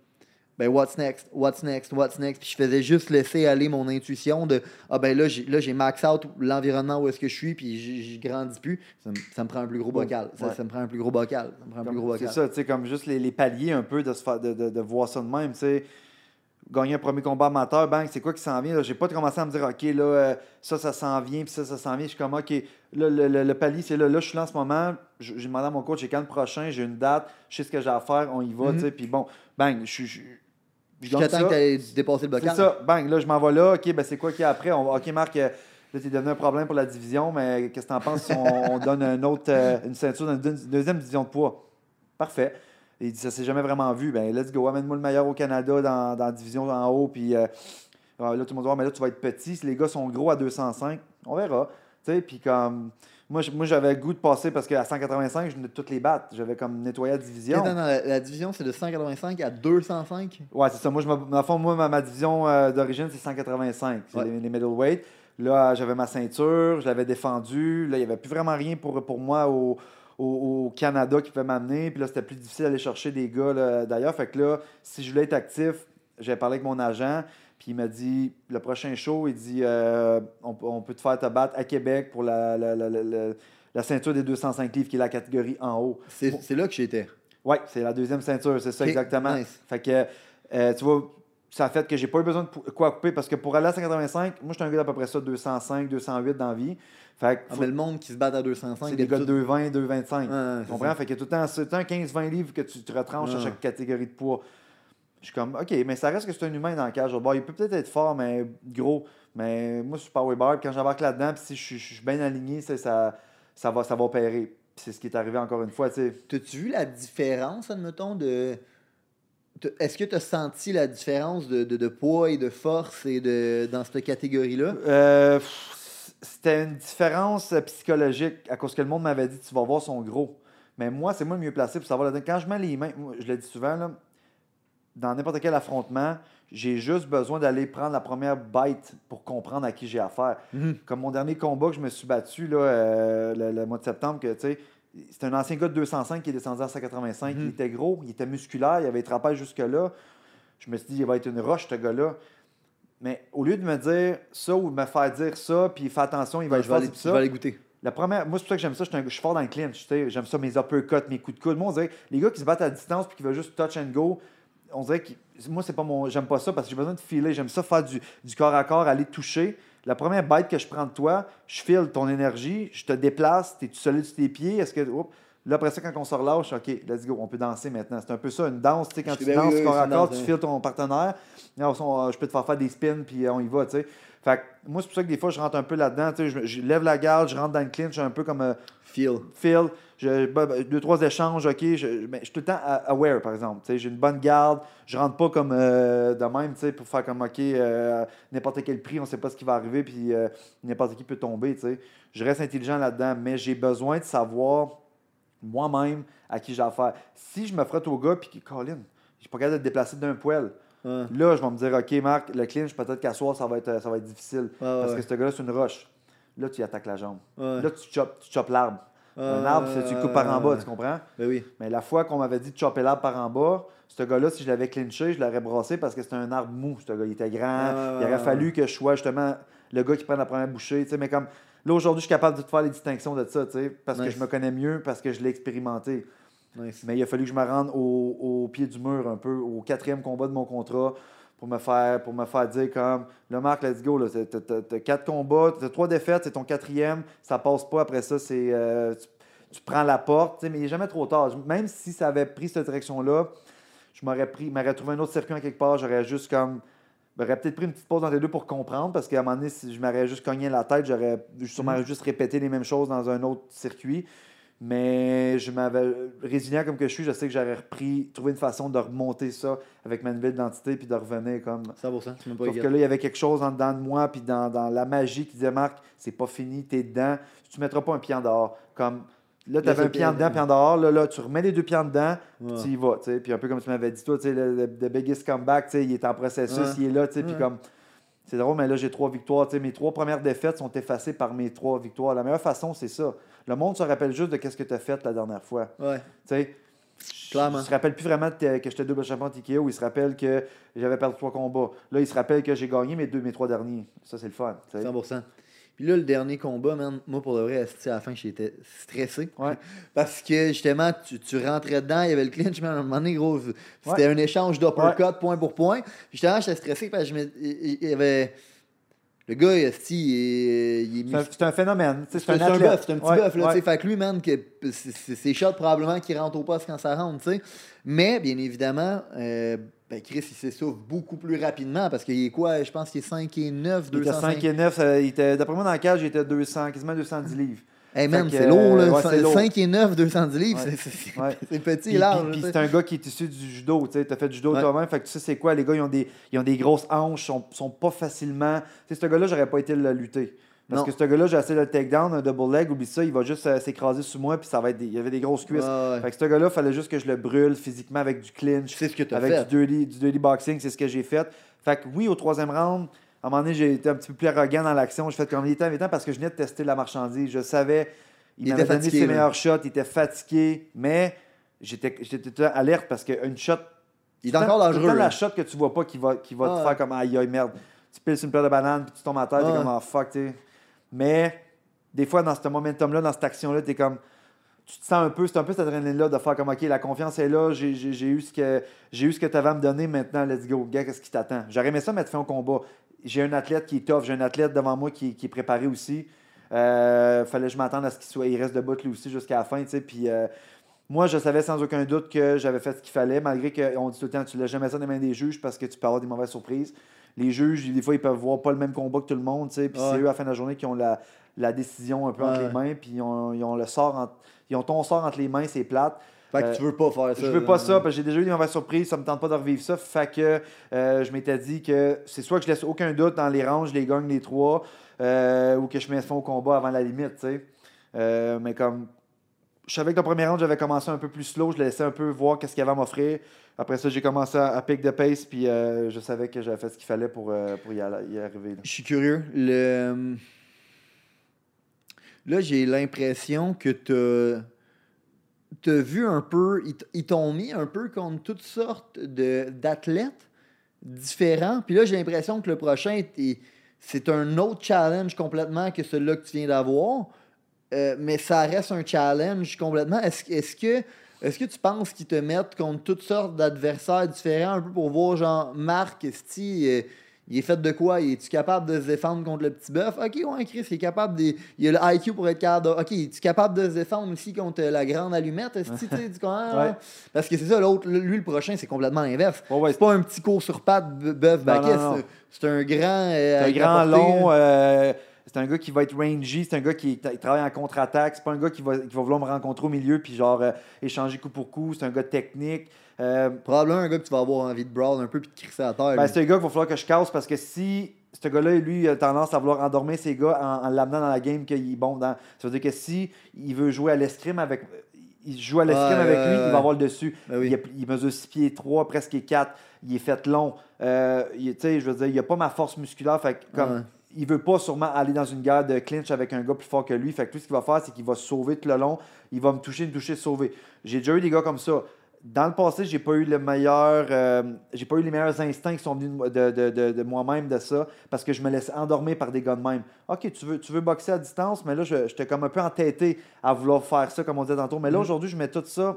Ben, what's next? What's next? What's next? Puis je faisais juste laisser aller mon intuition de Ah, ben là, j'ai, là, j'ai max out l'environnement où est-ce que je suis, puis j'y j'y grandis plus. Ça, me- ça me prend un plus gros bocal. Ça, Ouais. ça me prend un plus gros bocal. Ça me prend un plus gros C'est bocal. ça, tu sais, comme juste les, les paliers un peu de, se de, de, de voir ça de même, tu sais. Gagner un premier combat amateur, bang, c'est quoi qui s'en vient? J'ai pas commencé à me dire, OK, là, euh, ça, ça s'en vient, puis ça, ça s'en vient. Je suis comme, OK, là, le, le- le palier, c'est là. Là, je suis là en ce moment. Je- J'ai demandé à mon coach, j'ai quand le prochain, j'ai une date, je sais ce que j'ai à faire, on y va, Mhm. tu sais. Puis bon, bang, je suis. J'attends que tu aies dépassé le C'est bocal. ça, bang, là, je m'en vais là. OK, ben c'est quoi qu'il y a après? On va- OK, Marc, euh, là, t'es devenu un problème pour la division, mais qu'est-ce que t'en penses si on, on donne un autre, euh, une ceinture dans une deux- deuxième division de poids? Parfait. Il dit, ça s'est jamais vraiment vu. Ben, let's go, amène-moi le meilleur au Canada dans, dans la division en haut. Puis euh, là, tout le monde dit, Ah, mais là, tu vas être petit. Si les gars sont gros à 205, on verra. Tu sais, puis comme. Moi, moi j'avais le goût de passer parce qu'à 185, je venais de toutes les battre. J'avais comme nettoyé la division. Attends, non, la, la division, c'est de 185 à 205. Ouais, c'est ça. Moi, je me- dans le fond, moi, ma, ma division euh, d'origine, c'est 185. C'est Ouais. les, les middleweight. Là, j'avais ma ceinture, je l'avais défendue. Là, il n'y avait plus vraiment rien pour, pour moi au, au au, Canada qui pouvaient m'amener. Puis là, c'était plus difficile d'aller chercher des gars d'ailleurs. Fait que là, si je voulais être actif, j'ai parlé avec mon agent. Puis il m'a dit, le prochain show, il dit, euh, on, on peut te faire te battre à Québec pour la, la, la, la, ceinture des 205 livres, qui est la catégorie en haut. C'est là que j'étais. Oui, c'est la deuxième ceinture, c'est ça exactement. nice. Fait que, euh, tu vois, ça a fait que j'ai pas eu besoin de quoi couper parce que pour aller à 185, moi, je suis un gars d'à peu près ça, 205, 208 dans la vie. Fait que Ah, mais le monde qui se bat à 205, c'est des gars de d'habitude- 220, 225. Ouais, ouais, tu comprends? ça. Fait que tout le temps, c'est tout le temps 15-20 livres que tu te retranches à chaque catégorie de poids. Je suis comme, OK, mais ça reste que c'est un humain dans le cage. Bon, il peut peut-être être fort, mais gros. Mais moi, je suis power bar. puis Quand j'embarque là-dedans, puis si je suis- je suis bien aligné, ça, ça, va, ça va opérer. C'est ce qui est arrivé encore une fois. tu sais. T'as-tu vu la différence, admettons, de. Est-ce que tu as senti la différence de, de- de poids et de force et de, dans cette catégorie-là? Euh, c'était une différence euh, psychologique à cause que le monde m'avait dit tu vas voir son gros. Mais moi, c'est moi le mieux placé pour savoir. Quand je mets les mains, moi, je le dis souvent, là, dans n'importe quel affrontement, j'ai juste besoin d'aller prendre la première bite pour comprendre à qui j'ai affaire. Mhm. Comme mon dernier combat que je me suis battu là, euh, le, le mois de septembre, que tu sais, c'était un ancien gars de 205 qui est descendu à 185. Mhm. Il était gros, il était musculaire, il avait été jusque-là. Je me suis dit, il va être une roche, ce gars-là. Mais au lieu de me dire ça ou de me faire dire ça, puis fais attention, il va Ouais, être je, vais fort, aller, c'est je ça. vais aller goûter. La première, moi, c'est pour ça que j'aime ça. Je suis, fort dans le clinch. tu sais. J'aime ça, mes uppercuts, mes coups de coude. Moi, on dirait que les gars qui se battent à distance puis qui veulent juste touch and go, on dirait que moi, c'est pas mon. J'aime pas ça parce que j'ai besoin de filer. J'aime ça faire du, du corps à corps, aller toucher. La première bite que je prends de toi, je file ton énergie, je te déplace, tu es solide sur tes pieds. Est-ce que. oups. Là, après ça, quand on se relâche, OK, let's go, on peut danser maintenant. C'est un peu ça, une danse. tu sais, Quand Je tu danses corps à corps, tu files ton partenaire. On- je peux te faire faire des spins, puis on y va, tu sais. Fait que moi, c'est pour ça que des fois, je rentre un peu là-dedans. Je, je lève la garde, je rentre dans le clinch, un peu comme euh, Feel. Phil. Je, bah, bah, deux, trois échanges, OK. Je, je suis tout le temps aware, par exemple. J'ai une bonne garde. Je rentre pas comme euh, de même, pour faire comme, OK, euh, n'importe quel prix, on sait pas ce qui va arriver, puis euh, n'importe qui peut tomber. Je reste intelligent là-dedans, mais j'ai besoin de savoir moi-même à qui j'ai affaire. Si je me frotte au gars, puis Colin, je suis pas capable de te déplacer d'un poil. Ouais. Là, je vais me dire, OK, Marc, le clinch, peut-être qu'à soir, ça va être, ça va être difficile. parce ouais. que ce gars-là, c'est une roche. Là, tu attaques la jambe. Là, tu chopes, tu chopes l'arbre. Un Ouais, arbre, c'est tu coupes par en bas, tu comprends? Ben oui. Mais la fois qu'on m'avait dit de chopper l'arbre par en bas, ce gars-là, si je l'avais clinché, je l'aurais brassé parce que c'était un arbre mou. Ce gars, il était grand. Ouais, il aurait fallu que je sois justement le gars qui prenne la première bouchée. Mais comme là, aujourd'hui, je suis capable de te faire les distinctions de ça, tu sais, parce que je me connais mieux, parce que je l'ai expérimenté. Nice. Mais il a fallu que je me rende au, au pied du mur un peu, au quatrième combat de mon contrat pour me faire, pour me faire dire comme le Marc, let's go, t'as- quatre combats, t'as trois défaites, c'est ton quatrième, ça passe pas, après ça, c'est euh, tu, tu prends la porte, mais il n'est jamais trop tard. Même si ça avait pris cette direction-là, je m'aurais pris, m'aurais trouvé un autre circuit en quelque part, j'aurais juste comme. J'aurais peut-être pris une petite pause dans les deux pour comprendre, parce qu'à un moment donné, si je m'aurais juste cogné la tête, j'aurais sûrement Mhm. juste répété les mêmes choses dans un autre circuit. Mais je m'avais résilient comme que je suis, je sais que j'aurais repris, trouvé une façon de remonter ça avec ma nouvelle identité puis de revenir comme. 100%. Tu m'as pas Sauf que là, il y avait quelque chose en dedans de moi, puis dans, dans la magie qui disait Marc, c'est pas fini, t'es dedans, tu mettras pas un pied en dehors. Comme là, tu avais un pied en dedans, pied en dehors, là, là, tu remets les deux pieds en dedans, Ouais. tu y vas, tu sais. Puis un peu comme tu m'avais dit, toi, tu sais, le, le- the biggest comeback, tu sais, il est en processus, Ouais. il est là, tu sais, puis comme. C'est drôle, mais là, j'ai trois victoires. Tu sais, mes trois premières défaites sont effacées par mes trois victoires. La meilleure façon, c'est ça. Le monde se rappelle juste de ce que tu as fait la dernière fois. Ouais. Tu sais, Clairement. Il se rappelle plus vraiment que j'étais double champion de TKO. Il se rappelle que j'avais perdu trois combats. Là, il se rappelle que j'ai gagné mes deux, mes trois derniers. Ça, c'est le fun. tu sais. 100%. Puis là, le dernier combat, man, moi, pour de vrai, à la fin, j'étais stressé. Ouais. Parce que, justement, tu, tu rentrais dedans, il y avait le clinch, mais à un moment donné, gros, c'était un échange d'uppercut, point pour point. Puis justement, j'étais stressé parce que je me- il y avait... Le gars, il est... il est C'est un- phénomène. c'est un, un, c'est un athlète. bœuf, c'est un petit Ouais, bœuf. Ouais. Fait que lui, man, c'est- shot probablement qui rentre au poste quand ça rentre. sais. Mais, bien évidemment, euh, ben, Chris, il s'essouffle beaucoup plus rapidement parce qu'il est quoi? Je pense qu'il est 5 et 9, Il était 205. 5 et 9. ça- il était- D'après moi, dans la cage, il était 200, quasiment 210 livres. Hey man, c'est lourd, là. ouais, c'est lourd. 5 et 9, 210 livres, Ouais. c'est- Ouais. petit et large. puis- sais. c'est un gars qui est issu du judo. Tu as fait du judo toi-même. Fait que tu sais, c'est quoi, les gars, ils ont des, ils ont des grosses hanches, sont, sont pas facilement. Tu sais, ce gars-là, j'aurais pas été le lutter. Parce Non. que ce gars-là, j'ai essayé de le take down, un double leg, oublie ça, il va juste euh, s'écraser sous moi, puis ça va être des- il y avait des grosses cuisses. Fait que ce gars-là, il fallait juste que je le brûle physiquement avec du clinch, C'est ce que as avec fait. du dirty, du dirty boxing, c'est ce que j'ai fait. Fait que oui, au troisième round, à un moment donné, j'ai été un petit peu plus arrogant dans l'action. J'ai fait comme il est temps, parce que je venais de tester la marchandise. Je savais, Il, Il m'avait était donné fatigué, ses meilleurs shots, il était fatigué, mais j'étais alerte parce qu'une shot. Il est encore dangereux. la là. shot que tu vois pas qui va, qui va Ah, te faire comme aïe aïe merde. Tu piles sur une plaie de banane puis tu tombes à terre, t'es Ah, comme ouais. ah fuck, tu sais. Mais des fois, dans ce momentum-là, dans cette action-là, t'es comme. Tu te sens un peu, c'est un peu cette adrénaline-là de faire comme OK, la confiance est là, j'ai eu ce que j'ai eu ce que tu avais à me donner, maintenant, let's go. Gars, qu'est-ce qui t'attend? J'aurais aimé ça mettre fin au combat. J'ai un athlète qui est tough, j'ai un athlète devant moi qui, qui est préparé aussi. Euh, fallait que je m'attende à ce qu'il soit, il reste debout lui aussi jusqu'à la fin, tu sais. Puis euh, moi, je savais sans aucun doute que j'avais fait ce qu'il fallait, malgré qu'on dit tout le temps, tu laisses jamais ça dans les mains des juges parce que tu peux avoir des mauvaises surprises. Les juges, des fois, ils peuvent voir pas le même combat que tout le monde, tu sais. Puis Ouais. c'est eux, à la fin de la journée, qui ont la, la décision un peu entre les mains, puis ils ont, ils ont le sort entre- ils ont ton sort entre les mains, c'est plate. Fait que Euh, tu veux pas faire ça. Je veux pas ça parce que j'ai déjà eu des mauvaises surprises, ça me tente pas de revivre ça. Fait que euh, je m'étais dit que c'est soit que je laisse aucun doute dans les rangs, je les gagne les trois, euh, ou que je mets fin au combat avant la limite, tu sais. Euh, mais comme je savais que le premier round, j'avais commencé un peu plus slow, je laissais un peu voir qu'est-ce qu'il y avait à m'offrir. Après ça, j'ai commencé à, à pick de pace, puis euh, je savais que j'avais fait ce qu'il fallait pour, euh, pour y, aller- y arriver. là. Je suis curieux. Le... Là, j'ai l'impression que tu as vu un peu. Ils t'ont mis un peu contre toutes sortes d'athlètes différents. Puis là, j'ai l'impression que le prochain, c'est un autre challenge complètement que celui-là que tu viens d'avoir. Euh, mais ça reste un challenge complètement. Est-ce est que. Est-ce que tu penses qu'ils te mettent contre toutes sortes d'adversaires différents un peu pour voir, genre, Marc, euh, il est fait de quoi? Il est-tu capable de se défendre contre le petit bœuf? Ok, ouais, Chris, il est capable de. Il a le IQ pour être capable de. Ok, es-tu capable de se défendre aussi contre la grande allumette? Esti, tu sais, du Ouais. Parce que c'est ça, l'autre, lui, le prochain, c'est complètement l'inverse. Ouais, C'est pas un petit cours sur patte b- bœuf baquet, c'est- un grand. euh, C'est un grand long. là. euh, c'est un gars qui va être rangy. C'est un gars qui il travaille en contre-attaque. C'est pas un gars qui va, qui va vouloir me rencontrer au milieu puis genre euh, échanger coup pour coup. C'est un gars technique. Euh, Probablement un gars que tu vas avoir envie de brawl un peu puis de crisser à terre. ben, c'est un gars qu'il va falloir que je casse parce que si ce gars-là, lui, a tendance à vouloir endormir ses gars en, en l'amenant dans la game qu'il est bon dans. Ça veut dire que si il veut jouer à l'escrime avec. Il joue à l'escrime avec lui, il va avoir le dessus. Ben oui. il, a- il mesure 6 pieds 3, presque 4. Il est fait long. Euh, il- tu sais, je veux dire, il a pas ma force musculaire. Fait que comme, Ouais. il veut pas sûrement aller dans une guerre de clinch avec un gars plus fort que lui. Fait que tout ce qu'il va faire, c'est qu'il va se sauver tout le long. Il va me toucher, me toucher, sauver. J'ai déjà eu des gars comme ça. Dans le passé, j'ai pas eu le meilleur, euh, j'ai pas eu les meilleurs instincts qui sont venus de, de- de- de moi-même de ça, parce que je me laissais endormir par des gars de même. Ok, tu veux, tu veux boxer à distance, mais là, je- j'étais comme un peu entêté à vouloir faire ça, comme on disait tantôt. Mais là, Mhm. aujourd'hui, je mets tout ça.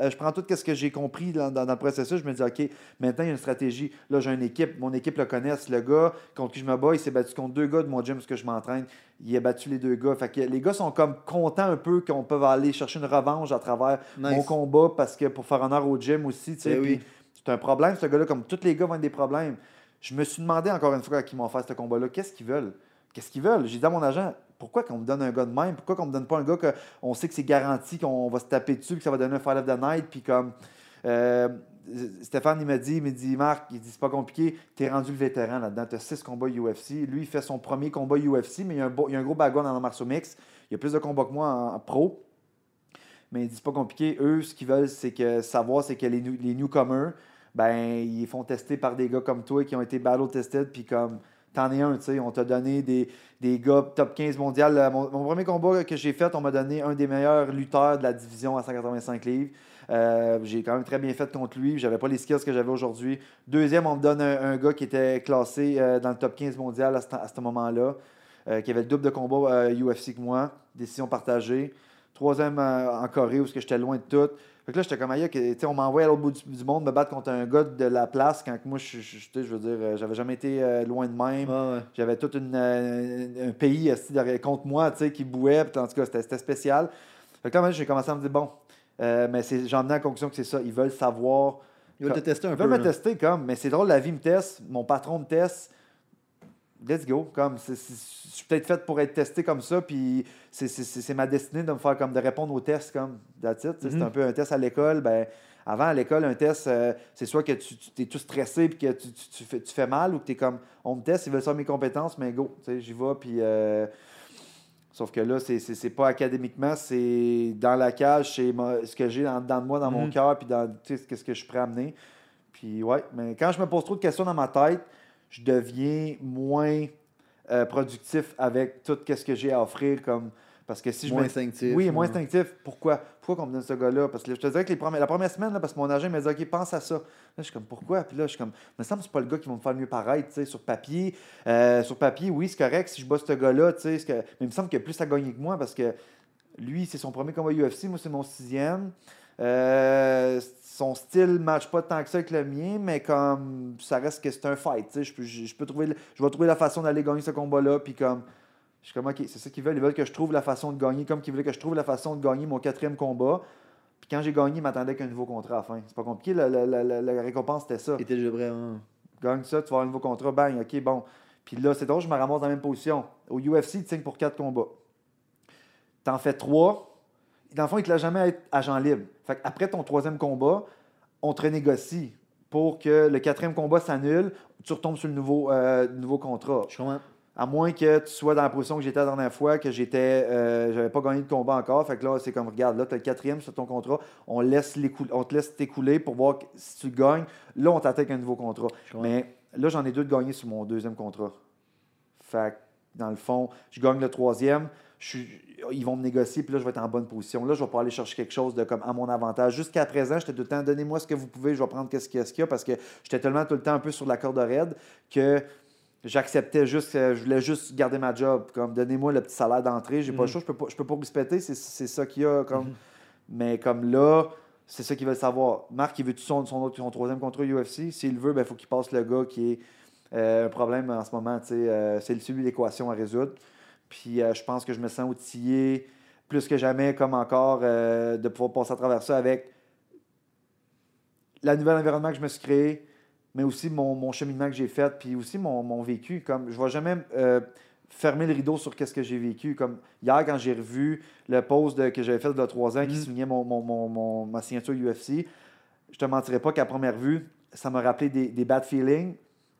Euh, je prends tout ce que j'ai compris dans, dans- dans le processus. Je me dis, OK, maintenant, il y a une stratégie. Là, j'ai une équipe. Mon équipe le connaisse. Le gars contre qui je me bats, il s'est battu contre deux gars de mon gym parce que je m'entraîne. Il a battu les deux gars. Fait que les gars sont comme contents un peu qu'on peut aller chercher une revanche à travers Nice. mon combat parce que pour faire honneur au gym aussi, tu sais. Eh oui. C'est un problème, ce gars-là. Comme tous les gars vont être des problèmes. Je me suis demandé encore une fois à qui m'ont fait ce combat-là, qu'est-ce qu'ils veulent? Qu'est-ce qu'ils veulent? J'ai dit à mon agent, pourquoi qu'on me donne un gars de même? Pourquoi qu'on me donne pas un gars qu'on sait que c'est garanti qu'on va se taper dessus, que ça va donner un Fight of the Night, puis comme. euh, Stéphane, il m'a dit, il m'a dit, Marc, il dit, c'est pas compliqué, t'es rendu le vétéran là-dedans, t'as six combats UFC. Lui, il fait son premier combat UFC, mais il y a un, il a un gros background dans le martial mix. Il y a plus de combats que moi en, pro. Mais il dit, c'est pas compliqué. Eux, ce qu'ils veulent, c'est que savoir, c'est que les, les newcomers, ben, ils font tester par des gars comme toi qui ont été battle tested, puis comme, t'en un, tu sais, on t'a donné des, des gars top 15 mondial. Euh, Mon, premier combat que j'ai fait, on m'a donné un des meilleurs lutteurs de la division à 185 livres. Euh, j'ai quand même très bien fait contre lui. J'avais pas les skills que j'avais aujourd'hui. Deuxième, on me donne un, gars qui était classé euh, dans le top 15 mondial à ce, moment-là, qui avait le double de combat UFC que moi. Décision partagée. Troisième en Corée, où j'étais loin de tout. Fait que là, j'étais comme ailleurs, que, tu sais, on m'envoie à l'autre bout du, monde me battre contre un gars de la place quand que moi, je, veux dire, euh, j'avais jamais été euh, loin de même. Ouais. J'avais tout une, euh, un pays contre moi, tu sais, qui bouait. Puis, en tout cas, c'était spécial. Fait que là, j'ai commencé à me dire, bon, euh, mais c'est- j'en venais à la conclusion que c'est ça. Ils veulent savoir. Il va te tester un Ils peu. veulent me tester comme, mais c'est drôle, la vie me teste, mon patron me teste. Let's go. Comme, je suis peut-être fait pour être testé comme ça, puis c'est- ma destinée de me faire comme de répondre aux tests comme that's it. C'est un peu un test à l'école. Ben, avant, à l'école, un test, euh, c'est soit que tu, tu es tout stressé puis que tu, tu- tu fais, tu fais mal ou que tu es comme on me teste, ils veulent savoir mes compétences, mais go, j'y vais, puis. euh, Sauf que là, c'est- pas académiquement, c'est dans la cage, c'est ce que j'ai en dedans de moi, dans mon Mhm. cœur, puis dans tu sais, ce que je suis prêt à amener. Puis ouais, mais quand je me pose trop de questions dans ma tête, je deviens moins euh, productif avec tout ce que j'ai à offrir comme Parce que si je Moins me- instinctif. Oui, moins ouais. instinctif. Pourquoi? Pourquoi qu'on me donne ce gars-là? Parce que je te dirais que les premières- la première semaine, là, parce que mon agent m'a dit OK, pense à ça. Là, je suis comme pourquoi? Puis là, je suis comme, me semble que c'est pas le gars qui va me faire le mieux paraître, tu sais, sur papier. Euh, sur papier, oui, c'est correct si je bats ce gars-là, tu sais. que- Mais il me semble qu'il a plus à gagner que moi parce que lui, c'est son premier combat UFC, moi, c'est mon sixième. Euh, son style ne matche pas tant que ça avec le mien, mais comme ça reste que c'est un fight. Je peux, je, je peux trouver, je vais trouver la façon d'aller gagner ce combat-là. Puis comme, je suis comme, OK, c'est ça qu'ils veulent. Ils veulent que je trouve la façon de gagner, comme qu'ils voulaient que je trouve la façon de gagner mon quatrième combat. Puis quand j'ai gagné, ils m'attendaient qu'un nouveau contrat à la fin. C'est pas compliqué, la, la- la- la- la récompense c'était ça. T'es déjà vraiment. Gagne ça, tu vas avoir un nouveau contrat, bang, ok, bon. Puis là, c'est drôle, je me ramasse dans la même position. Au UFC, tu signes pour quatre combats. T'en fais trois. Dans le fond, il te laisse jamais être agent libre. Fait après ton troisième combat, on te renégocie pour que le quatrième combat s'annule, tu retombes sur le nouveau, euh, nouveau contrat. Je comprends. À moins que tu sois dans la position que j'étais la dernière fois, que j'étais, euh, j'avais pas gagné de combat encore. Fait que là, c'est comme, regarde, là, tu as le quatrième sur ton contrat. On, laisse on te laisse t'écouler pour voir si tu gagnes. Là, on t'attaque un nouveau contrat. Mais là, j'en ai deux de gagnés sur mon deuxième contrat. Fait que, dans le fond, je gagne le troisième. Je suis- ils vont me négocier, puis là, je vais être en bonne position. Là, je vais pouvoir aller chercher quelque chose de comme à mon avantage. Jusqu'à présent, j'étais tout le temps, donnez-moi ce que vous pouvez, je vais prendre qu'est-ce qu'il y a, ce qu'il y a, parce que j'étais tellement tout le temps un peu sur la corde raide que j'acceptais juste, euh, je voulais juste garder ma job. Comme, donnez-moi le petit salaire d'entrée, j'ai pas le Mhm. choix, je peux pas, je peux pas respecter, c'est, c'est ça qu'il y a. Comme, Mhm. Mais comme là, c'est ça qu'ils veulent savoir. Marc, il veut-tu son, son, son troisième contrat UFC? S'il veut, il faut qu'il passe le gars qui est euh, un problème en ce moment. euh, c'est celui de l'équation à résoudre. Puis euh, je pense que je me sens outillé plus que jamais, comme encore, euh, de pouvoir passer à travers ça avec la nouvelle environnement que je me suis créé, mais aussi mon, mon cheminement que j'ai fait, puis aussi mon, mon vécu. Comme, je ne vais jamais euh, fermer le rideau sur qu'est-ce que j'ai vécu. Comme hier, quand j'ai revu le post de- que j'avais fait a trois ans qui Mhm. soulignait mon, mon- mon- mon- ma signature UFC, je te mentirais pas qu'à première vue, ça m'a rappelé des, des bad feelings.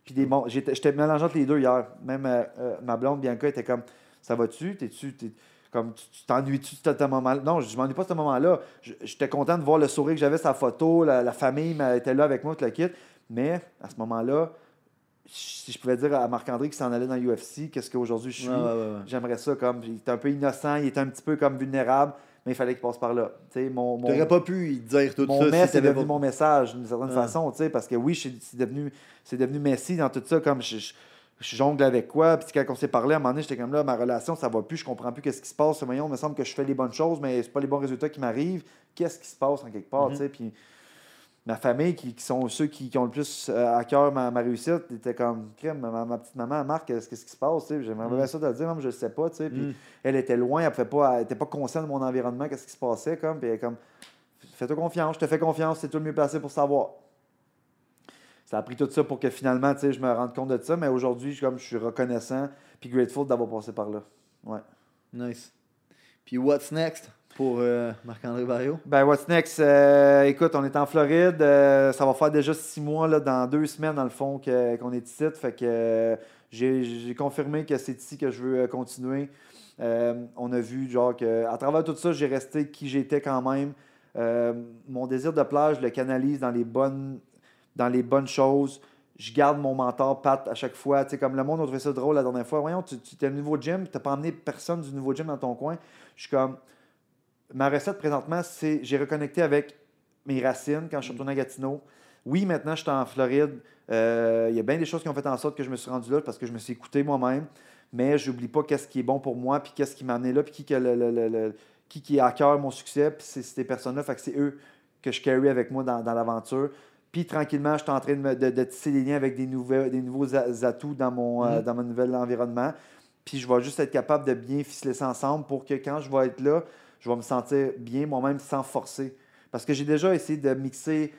Puis des bons. J'étais j'étais mélangeant les deux hier. Même euh, ma blonde, Bianca, était comme Ça va-tu? T'es-tu. t'es- Comme, tu tu t'ennuies-tu de ce moment-là? Non, je m'ennuie pas de ce moment-là. J'étais content de voir le sourire que j'avais, sa photo, la, la famille était là avec moi, tout le kit. Mais à ce moment-là, si je pouvais dire à Marc-André qui s'en allait dans l'UFC, qu'est-ce qu'aujourd'hui je suis, Ouais, ouais, ouais, ouais. j'aimerais ça comme. Il était un peu innocent, il était un petit peu comme vulnérable, mais il fallait qu'il passe par là. Tu mon, pas pu y dire tout mon ça mess si est t'avais devenu pas. mon message d'une certaine façon, parce que oui, c'est devenu, c'est devenu Messi dans tout ça, comme je, je- je jongle avec quoi, puis quand on s'est parlé, à un moment donné, j'étais comme là, ma relation, ça va plus, je comprends plus qu'est-ce qui se passe, voyons, il me semble que je fais les bonnes choses, mais c'est pas les bons résultats qui m'arrivent, qu'est-ce qui se passe en quelque part, Mhm. tu sais, puis ma famille, qui, qui sont ceux qui, qui ont le plus euh, à cœur ma, ma réussite, était comme, crème, ma, ma petite maman, Marc, qu'est-ce qui se passe, tu sais, j'aimerais Mhm. bien ça de le dire, même je le sais pas, tu sais, puis Mm. elle était loin, elle pouvait pas, elle était pas consciente de mon environnement, qu'est-ce qui se passait, comme, puis elle est comme, fais-toi confiance, je te fais confiance, c'est toi le mieux placé pour savoir. Ça a pris tout ça pour que finalement, tu sais, je me rende compte de ça, mais aujourd'hui, je, comme, je suis reconnaissant puis grateful d'avoir passé par là. Ouais. Nice. Puis what's next pour euh, Marc-André Barrio? Ben, what's next? Euh, écoute, on est en Floride. euh, ça va faire déjà six mois, là, dans deux semaines, dans le fond, que- qu'on est ici. Fait que j'ai confirmé que c'est ici que je veux continuer. On a vu, genre, que à travers tout ça, j'ai resté qui j'étais quand même. Mon désir de plage, je le canalise dans les bonnes, dans les bonnes choses. Je garde mon mentor, Pat, à chaque fois. Tu sais, comme le monde a trouvé ça drôle la dernière fois. Voyons, tu, tu es le nouveau gym, tu n'as pas emmené personne du nouveau gym dans ton coin. Je suis comme. Ma recette présentement, c'est j'ai reconnecté avec mes racines quand je suis retourné à Gatineau. Oui, maintenant, je suis en Floride. Euh, Il y a bien des choses qui ont fait en sorte que je me suis rendu là parce que je me suis écouté moi-même. Mais je n'oublie pas qu'est-ce qui est bon pour moi, puis qu'est-ce qui m'a amené là, puis qui, le- qui, qui est à cœur mon succès, puis c'est ces personnes-là. Fait que c'est eux que je carry avec moi dans l'aventure. Puis tranquillement, je suis en train de, me- de- de tisser des liens avec des, nouvelles, des nouveaux atouts dans mon, euh, Mhm. dans mon nouvel environnement. Puis je vais juste être capable de bien ficeler ça ensemble pour que quand je vais être là, je vais me sentir bien moi-même sans forcer. Parce que j'ai déjà essayé de mixer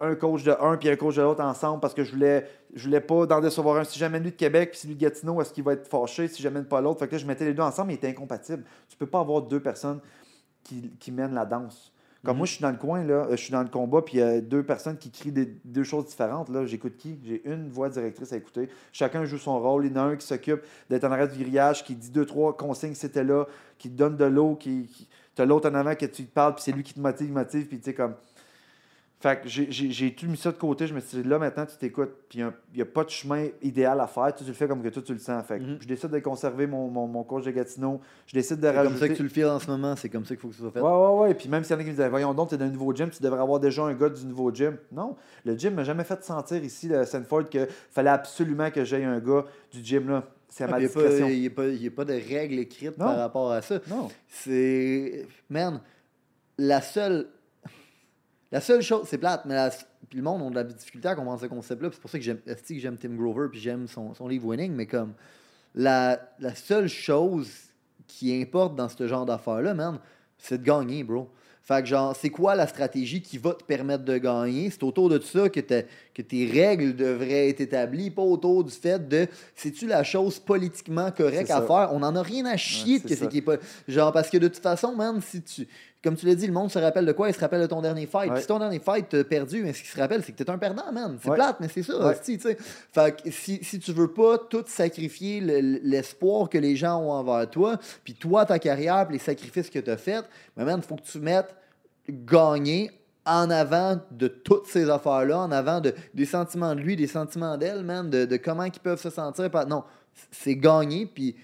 un coach de un puis un coach de l'autre ensemble parce que je voulais, je voulais pas d'en décevoir un. Si j'amène lui de Québec puis celui de Gatineau, est-ce qu'il va être fâché? Si j'amène pas l'autre? Fait que là, je mettais les deux ensemble, mais il était incompatible. Tu peux pas avoir deux personnes qui, qui mènent la danse. Comme Mhm. moi, je suis dans le coin, là, euh, je suis dans le combat, puis il y a deux personnes qui crient des, deux choses différentes. Là. J'écoute qui? J'ai une voix directrice à écouter. Chacun joue son rôle. Il y en a un qui s'occupe d'être en arrêt du grillage, qui dit deux, trois consignes, c'était là, qui te donne de l'eau, qui, qui... tu as l'autre en avant que tu te parles, puis c'est lui qui te motive, motive, puis tu sais, comme. Fait que j'ai- tout mis ça de côté. Je me suis dit, là, maintenant, tu t'écoutes. Puis il n'y a, pas de chemin idéal à faire. Tu, tu le fais comme que toi, tu le sens. Fait que Mhm. je décide de conserver mon, mon, mon coach de Gatineau. Je décide de C'est rajouter. comme ça que tu le files en ce moment, c'est comme ça qu'il faut que ce soit fait. Ouais, ouais, ouais. Puis même s'il y en a qui me disaient, voyons donc, tu es dans un nouveau gym, tu devrais avoir déjà un gars du nouveau gym. Non, le gym m'a jamais fait sentir ici, le Sanford, qu'il fallait absolument que j'aie un gars du gym là. C'est à Ah, ma puis Il discrétion. n'y a, a pas de règles écrites Non. par rapport à ça. Non. C'est. Man, la seule. La seule chose, c'est plate, mais la- puis le monde a de la difficulté à comprendre ce concept-là. C'est pour ça que j'aime que j'aime Tim Grover puis j'aime son, son livre Winning, mais comme la, la seule chose qui importe dans ce genre d'affaires-là, man, c'est de gagner, bro. Fait que genre, c'est quoi la stratégie qui va te permettre de gagner? C'est autour de ça que, que tes règles devraient être établies, pas autour du fait de c'est-tu la chose politiquement correcte à ça. faire? On en a rien à chier Ouais, de que c'est qui est pas. Genre, parce que de toute façon, man, si tu. Comme tu l'as dit, le monde se rappelle de quoi? Il se rappelle de ton dernier fight. Ouais. Si ton dernier fight t'as perdu, mais ce qu'il se rappelle, c'est que t'es un perdant, man. C'est Ouais. plate, mais c'est ça, Ouais. hostie, tu sais. Fait que si, si tu veux pas tout sacrifier le- l'espoir que les gens ont envers toi, puis toi, ta carrière, puis les sacrifices que tu as faits, mais man, il faut que tu mettes gagner en avant de toutes ces affaires-là, en avant de, des sentiments de lui, des sentiments d'elle, man, de, de comment ils peuvent se sentir. Non, c'est gagner, puis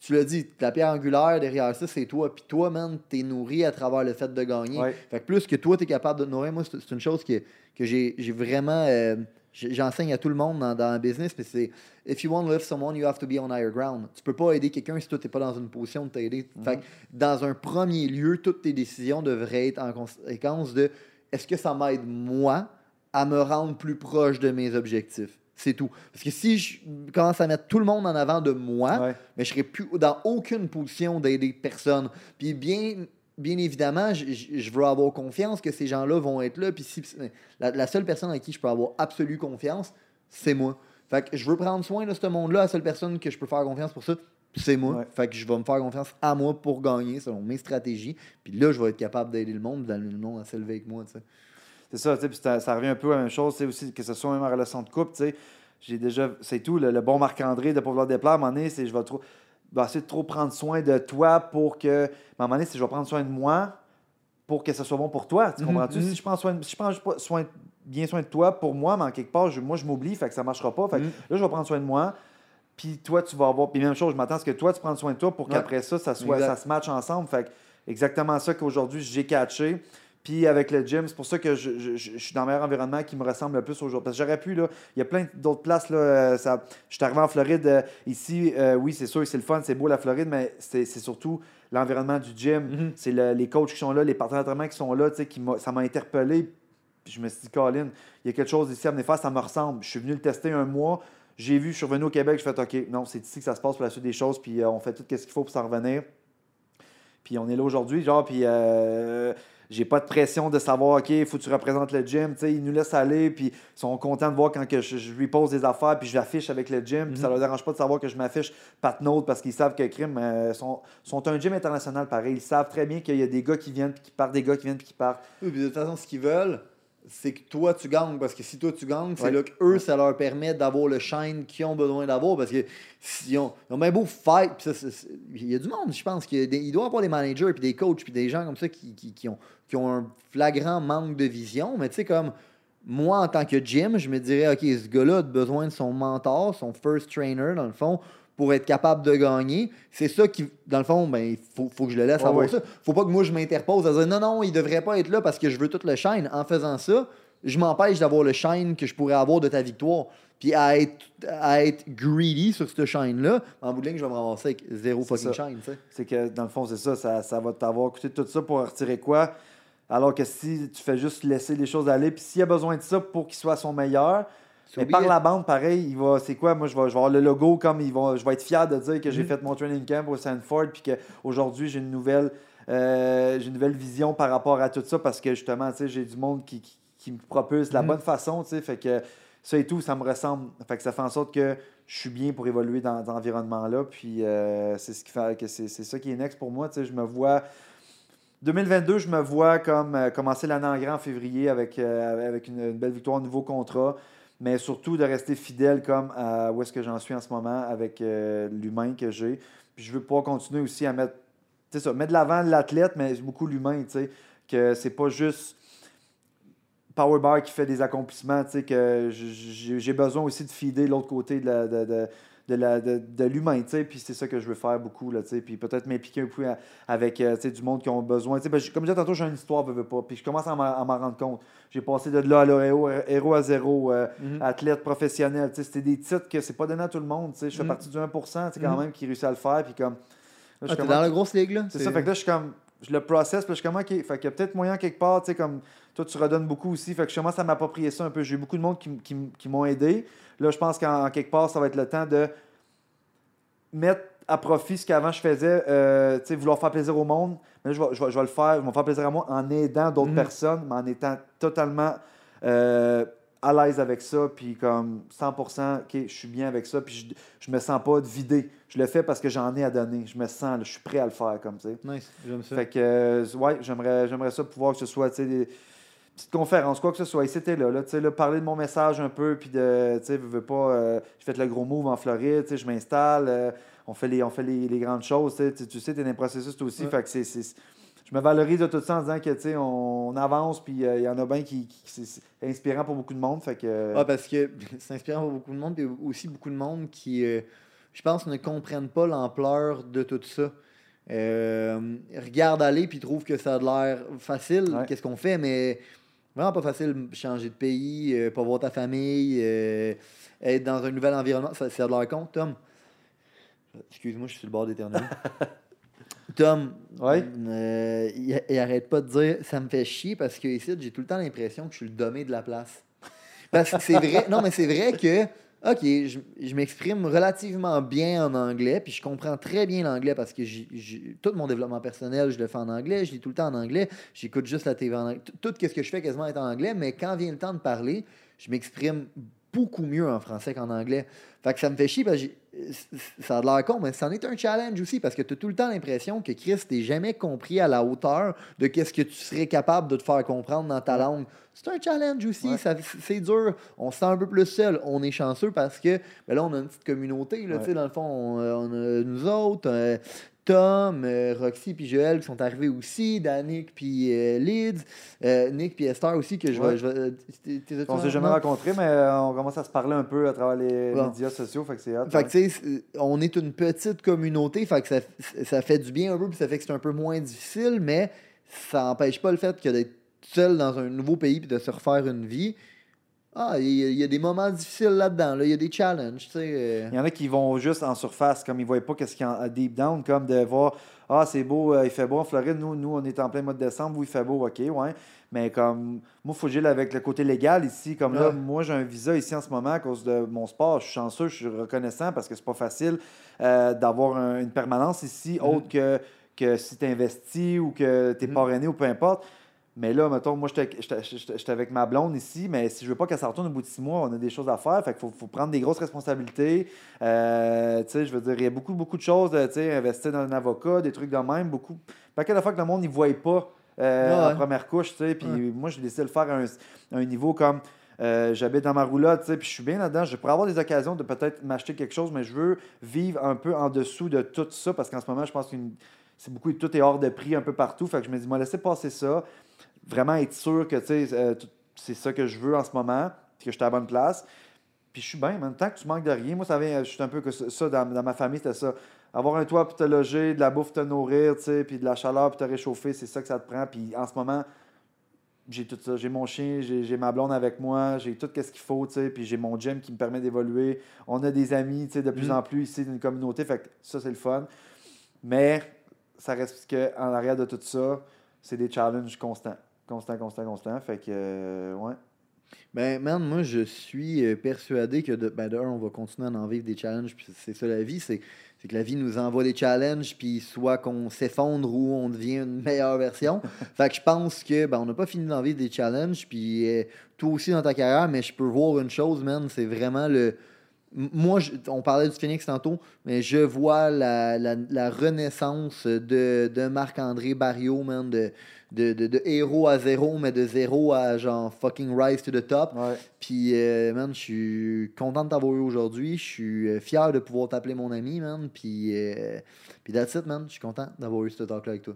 tu l'as dit, la pierre angulaire derrière ça, c'est toi. Puis toi, man, t'es nourri à travers le fait de gagner. Ouais. Fait que plus que toi, t'es capable de te nourrir, moi, c'est une chose que, que j'ai vraiment. euh, J'enseigne à tout le monde dans, dans le business, mais c'est if you want to lift someone, you have to be on higher ground. Tu peux pas aider quelqu'un si toi, t'es pas dans une position de t'aider. Fait que dans un premier lieu, toutes tes décisions devraient être en conséquence de est-ce que ça m'aide, moi, à me rendre plus proche de mes objectifs? C'est tout. Parce que si je commence à mettre tout le monde en avant de moi, Ouais. mais je serai plus dans aucune position d'aider personne. Puis bien, bien évidemment, je, veux avoir confiance que ces gens-là vont être là. Puis si, la, la seule personne à qui je peux avoir absolue confiance, c'est moi. Fait que je veux prendre soin de ce monde-là. La seule personne que je peux faire confiance pour ça, c'est moi. Ouais. Fait que je vais me faire confiance à moi pour gagner selon mes stratégies. Puis là, je vais être capable d'aider le monde, d'amener le monde à s'élever avec moi. C'est ça, tu sais, puis ça, ça revient un peu à la même chose, aussi que ce soit même en relation de couple, tu sais. J'ai déjà, c'est tout, le, le bon Marc-André de pas vouloir déplaire, à un moment donné, c'est je vais trop, je vais essayer de trop prendre soin de toi pour que, à un moment donné, c'est je vais prendre soin de moi pour que ce soit bon pour toi, tu Mhm, comprends-tu? mhm. Si je prends soin, si je prends soin, bien soin de toi pour moi, mais en quelque part, je- moi, je m'oublie, fait que ça marchera pas, fait que Mhm. là, je vais prendre soin de moi, puis toi, tu vas avoir, puis même chose, je m'attends à ce que toi, tu prennes soin de toi pour Ouais. qu'après ça, ça, soit, Exact. ça se matche ensemble, fait que exactement ça qu'aujourd'hui, j'ai catché. Puis avec le gym, c'est pour ça que je, je- je- suis dans le meilleur environnement qui me ressemble le plus aujourd'hui. Parce que j'aurais pu, là, il y a plein d'autres places. Là, euh, ça, je suis arrivé en Floride. euh, ici, euh, oui, c'est sûr, c'est le fun, c'est beau la Floride, mais c'est c'est surtout l'environnement du gym. Mhm. C'est le- les coachs qui sont là, les partenaires d'entraînement qui sont là, tu sais, qui m'a- ça m'a interpellé. Puis je me suis dit, Colin, il y a quelque chose ici à venir faire, ça me ressemble. Je suis venu le tester un mois. J'ai vu, je suis revenu au Québec, je fait OK, non, c'est ici que ça se passe pour la suite des choses, puis euh, on fait tout ce qu'il faut pour s'en revenir. Puis on est là aujourd'hui, genre, puis euh, j'ai pas de pression de savoir, OK, il faut que tu représentes le gym. Tu sais, ils nous laissent aller, puis ils sont contents de voir quand que je, je lui pose des affaires, puis je l'affiche avec le gym. Puis ça leur dérange pas de savoir que je m'affiche Patnaud parce qu'ils savent que Crime euh, sont, sont un gym international pareil. Ils savent très bien qu'il y a des gars qui viennent, puis qui partent, des gars qui viennent, puis qui partent. Oui, puis de toute façon, ce qu'ils veulent, c'est que toi, tu gagnes. Parce que si toi, tu gagnes, c'est Ouais. là que eux, ça leur permet d'avoir le shine qu'ils ont besoin d'avoir. Parce que s'ils ont, ils ont bien beau fight, il y a du monde, je pense. qu'il Il doit y avoir des managers, puis des coachs, puis des gens comme ça qui, qui, qui ont, qui ont un flagrant manque de vision. Mais tu sais, comme moi, en tant que Jim, je me dirais, OK, ce gars-là a besoin de son mentor, son first trainer, dans le fond, pour être capable de gagner. C'est ça qui, dans le fond, ben, il faut, faut que je le laisse Ouais, avoir ouais. ça. Faut pas que moi, je m'interpose à dire, non, non, il devrait pas être là parce que je veux tout le shine. En faisant ça, je m'empêche d'avoir le shine que je pourrais avoir de ta victoire. Puis à être, à être greedy sur ce shine-là, en bout de ligne, je vais me ramasser avec zéro fucking ça. shine. C'est que dans le fond, c'est ça, ça, ça va t'avoir coûté tout ça pour retirer quoi? Alors que si tu fais juste laisser les choses aller, puis s'il y a besoin de ça pour qu'il soit son meilleur, mais par it. la bande, pareil, il va, c'est quoi? Moi, je vais, je vais avoir le logo comme ils vont, je vais être fier de dire que j'ai Mhm. fait mon training camp au Sanford, puis qu'aujourd'hui, j'ai une nouvelle, euh, j'ai une nouvelle vision par rapport à tout ça, parce que justement, tu sais, j'ai du monde qui, qui, qui me propulse de la Mhm. bonne façon, tu sais, fait que ça et tout, ça me ressemble. Fait que ça fait en sorte que je suis bien pour évoluer dans, dans l'environnement-là, puis euh, c'est ce qui fait que c'est, c'est ça qui est next pour moi, tu sais, je me vois... 2022, je me vois comme euh, commencer l'année en grand en février avec, euh, avec une, une belle victoire, un nouveau contrat, mais surtout de rester fidèle comme à où est-ce que j'en suis en ce moment avec euh, l'humain que j'ai. Puis je veux pouvoir continuer aussi à mettre, ça, mettre de l'avant l'athlète, mais beaucoup l'humain, tu sais, que c'est pas juste power bar qui fait des accomplissements, tu sais, que j'ai besoin aussi de feeder l'autre côté de la- de- de la- de, de l'humain, tu sais, puis c'est ça que je veux faire beaucoup, là, tu sais, puis peut-être m'impliquer un peu à- avec, euh, tu sais, du monde qui ont besoin, tu sais, comme je disais tantôt, j'ai une histoire, veux, veux pas, puis je commence à m'en à m'en rendre compte. J'ai passé de là à là, héros, héros à zéro, euh, Mhm. athlète professionnel, tu sais, c'était des titres que c'est pas donné à tout le monde, tu sais, je fais Mhm. partie du 1%, tu sais, quand Mhm. même, qui réussit à le faire, puis comme... là, Ah, t'es dans la grosse ligue, là? c'est ça, fait que là, je suis comme. Je le process, puis je suis comme, OK. Fait qu'il y a peut-être moyen quelque part, tu sais, comme. Toi, tu redonnes beaucoup aussi. Fait que je commence à m'approprier ça un peu. J'ai eu beaucoup de monde qui, qui qui m'ont aidé. Là, je pense qu'en en quelque part, ça va être le temps de mettre à profit ce qu'avant je faisais, euh, tu sais, vouloir faire plaisir au monde. Mais là, je vais, je vais- je vais le faire, je vais me faire plaisir à moi en aidant d'autres Mhm. personnes, mais en étant totalement euh, à l'aise avec ça, puis comme 100%, OK, je suis bien avec ça, puis je, je me sens pas vider. Je le fais parce que j'en ai à donner. Je me sens, là, je suis prêt à le faire, comme tu sais. Nice, j'aime ça. Fait que, euh, ouais, j'aimerais, j'aimerais ça pouvoir que ce soit, tu sais, des petites conférences, quoi que ce soit. Ici, t'es là, là, tu sais, là, parler de mon message un peu, puis de, tu sais, veux, veux pas, euh, j'ai fait le gros move en Floride, tu sais, je m'installe, euh, on fait les, on fait les, les grandes choses, tu sais, tu- sais, t'es dans le processus toi aussi, Ouais. fait que c'est, c'est- je me valorise de tout ça en disant que, tu sais, on, on avance, puis euh, il y en a bien qui, qui- c'est inspirant pour beaucoup de monde, fait que... Ah, parce que c'est inspirant pour beaucoup de monde, puis aussi beaucoup de monde qui, euh, je pense, ne comprennent pas l'ampleur de tout ça. Euh, regardent aller puis trouvent que ça a de l'air facile, Ouais. qu'est-ce qu'on fait, mais vraiment pas facile changer de pays, euh, pas voir ta famille, euh, être dans un nouvel environnement, ça, ça a de l'air con. Tom, excuse-moi, je suis sur le bord d'éternuer. Tom, Ouais. euh, il, il arrête pas de dire ça me fait chier parce que ici, j'ai tout le temps l'impression que je suis le dommé de la place. Parce que c'est vrai, non, mais c'est vrai que, OK, je, m'exprime relativement bien en anglais, puis je comprends très bien l'anglais parce que j'ai- tout mon développement personnel, je le fais en anglais, je lis tout le temps en anglais, j'écoute juste la TV en anglais. Tout ce que je fais quasiment est en anglais, mais quand vient le temps de parler, je m'exprime beaucoup mieux en français qu'en anglais. Fait que ça me fait chier parce que ça a l'air con, mais c'en est un challenge aussi parce que tu as tout le temps l'impression que Chris t'es jamais compris à la hauteur de qu'est-ce que tu serais capable de te faire comprendre dans ta langue. C'est un challenge aussi, Ouais. ça- c'est dur. On se sent un peu plus seul. On est chanceux parce que ben là, on a une petite communauté. Là, Ouais. tu sais, Dans le fond, on, euh, on a nous autres, euh, Tom, euh, Roxy puis Joël qui sont arrivés aussi, Danick puis euh, Lids, euh, Nick puis Esther aussi que je. Ouais. euh, On s'est jamais rencontrés, mais on commence à se parler un peu à travers les Bon. médias sociaux, fait que c'est. Fait que, tu sais, on est une petite communauté, fait que ça, ça fait du bien un peu, puis ça fait que c'est un peu moins difficile, mais ça n'empêche pas le fait que d'être seul dans un nouveau pays puis de se refaire une vie. Ah, il y, a- il y a des moments difficiles là-dedans, là. il y a des challenges, tu sais. euh. Il y en a qui vont juste en surface, comme ils ne voient pas qu'est-ce qu'il y a deep down, comme de voir Ah, c'est beau, euh, il fait beau en Floride, nous, nous, on est en plein mois de décembre, vous, il fait beau, ok, ouais. Mais comme moi, il faut que avec le côté légal ici. Comme là, moi, j'ai un visa ici en ce moment à cause de mon sport. Je suis chanceux, je suis reconnaissant parce que c'est pas facile euh, d'avoir un- une permanence ici, Mhm. autre que, que si tu investis ou que tu es Mhm. parrainé ou peu importe. Mais là, mettons, moi, j'étais avec ma blonde ici, mais si je veux pas qu'elle s'en retourne au bout de six mois, on a des choses à faire. Fait qu'il faut, faut prendre des grosses responsabilités. Euh, tu sais, je veux dire, il y a beaucoup, beaucoup de choses, euh, tu sais, investir dans un avocat, des trucs de même, beaucoup. Paquet de fois que le monde n'y voit pas euh, Ouais. en première couche, tu sais. Puis Ouais. moi, j'ai décidé de le faire à un, à un niveau comme. euh, J'habite dans ma roulotte, tu sais, puis je suis bien là-dedans. Je pourrais avoir des occasions de peut-être m'acheter quelque chose, mais je veux vivre un peu en dessous de tout ça parce qu'en ce moment, je pense que c'est beaucoup, tout est hors de prix un peu partout. Fait que je me dis, moi, laisser passer ça, vraiment être sûr que, euh, c'est ça que je veux en ce moment, puis que je suis à la bonne place. Puis je suis bien, man. Tant que tu manques de rien, moi, ça vient, je suis un peu que ça, dans, dans ma famille, c'était ça. Avoir un toit pour te loger, de la bouffe pour te nourrir, tu sais, puis de la chaleur pour te réchauffer, c'est ça que ça te prend. Puis en ce moment, j'ai tout ça. J'ai mon chien, j'ai ma blonde avec moi, j'ai tout ce qu'il faut, tu sais, puis j'ai mon gym qui me permet d'évoluer. On a des amis, tu sais, de plus Mm. en plus ici dans une communauté, fait que ça, c'est le fun. Mais ça reste que en arrière de tout ça, c'est des challenges constants. Constant, constant, constant. Fait que, euh, ouais. Ben, man, moi, je suis euh, persuadé que, de, ben, de un, on va continuer à en vivre des challenges, puis c'est ça la vie, c'est c'est que la vie nous envoie des challenges, puis soit qu'on s'effondre ou on devient une meilleure version. fait que je pense que, ben, on n'a pas fini d'en vivre des challenges, puis euh, toi aussi dans ta carrière, mais je peux voir une chose, man, c'est vraiment le. Moi, je- on parlait du Phoenix tantôt, mais je vois la, la, la renaissance de, de Marc-André Barrio, man, de, de, de, de héros à zéro, mais de zéro à genre fucking rise to the top. Ouais. Puis, euh, man, je suis content de t'avoir eu aujourd'hui. Je suis euh, fier de pouvoir t'appeler mon ami, man. Puis, euh, puis that's it, man. Je suis content d'avoir eu ce talk-là avec toi.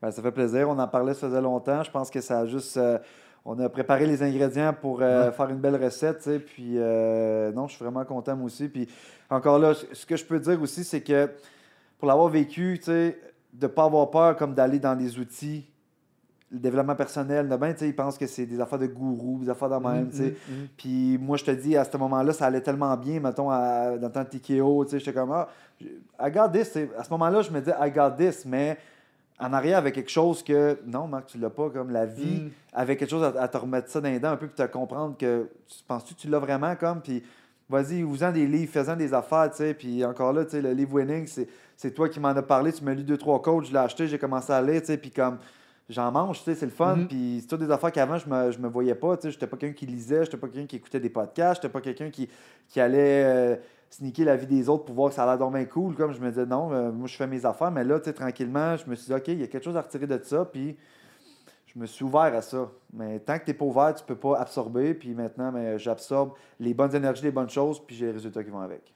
Ben, ça fait plaisir. On en parlait, ça faisait longtemps. Je pense que ça a juste. euh, on a préparé les ingrédients pour euh, Ouais. faire une belle recette, puis euh, non, je suis vraiment content moi aussi. Puis encore là, ce que je peux dire aussi, c'est que pour l'avoir vécu, de ne pas avoir peur comme d'aller dans les outils, le développement personnel, ben, ils pensent que c'est des affaires de gourou, des affaires de même. Mm, mm, mm. Puis moi, je te dis, à ce moment-là, ça allait tellement bien, mettons, à- dans le temps de sais, j'étais comme, ah, I got this. À ce moment-là, je me disais, I got this, mais en arrière, avec quelque chose que, non, Marc, tu l'as pas, comme la vie, Mm. avec quelque chose à, à te remettre ça dans les dents un peu, puis te comprendre que, tu penses-tu que tu l'as vraiment, comme, puis vas-y, ouvre-en des livres, fais-en des affaires, tu sais, puis encore là, tu sais, le livre Winning, c'est, toi qui m'en as parlé, tu m'as lu deux, trois codes, je l'ai acheté, j'ai commencé à lire, tu sais, puis comme, j'en mange, tu sais, c'est le fun, Mhm. puis c'est toutes des affaires qu'avant, je me, je me voyais pas, tu sais, j'étais pas quelqu'un qui lisait, j'étais pas quelqu'un qui écoutait des podcasts, j'étais pas quelqu'un qui, qui allait euh, sneaker la vie des autres pour voir que ça a l'air cool, comme je me disais, non, euh, moi, je fais mes affaires, mais là, tu sais, tranquillement, je me suis dit, OK, il y a quelque chose à retirer de ça, puis je me suis ouvert à ça. Mais tant que tu n'es pas ouvert, tu peux pas absorber. Puis maintenant, ben, j'absorbe les bonnes énergies, les bonnes choses, puis j'ai les résultats qui vont avec.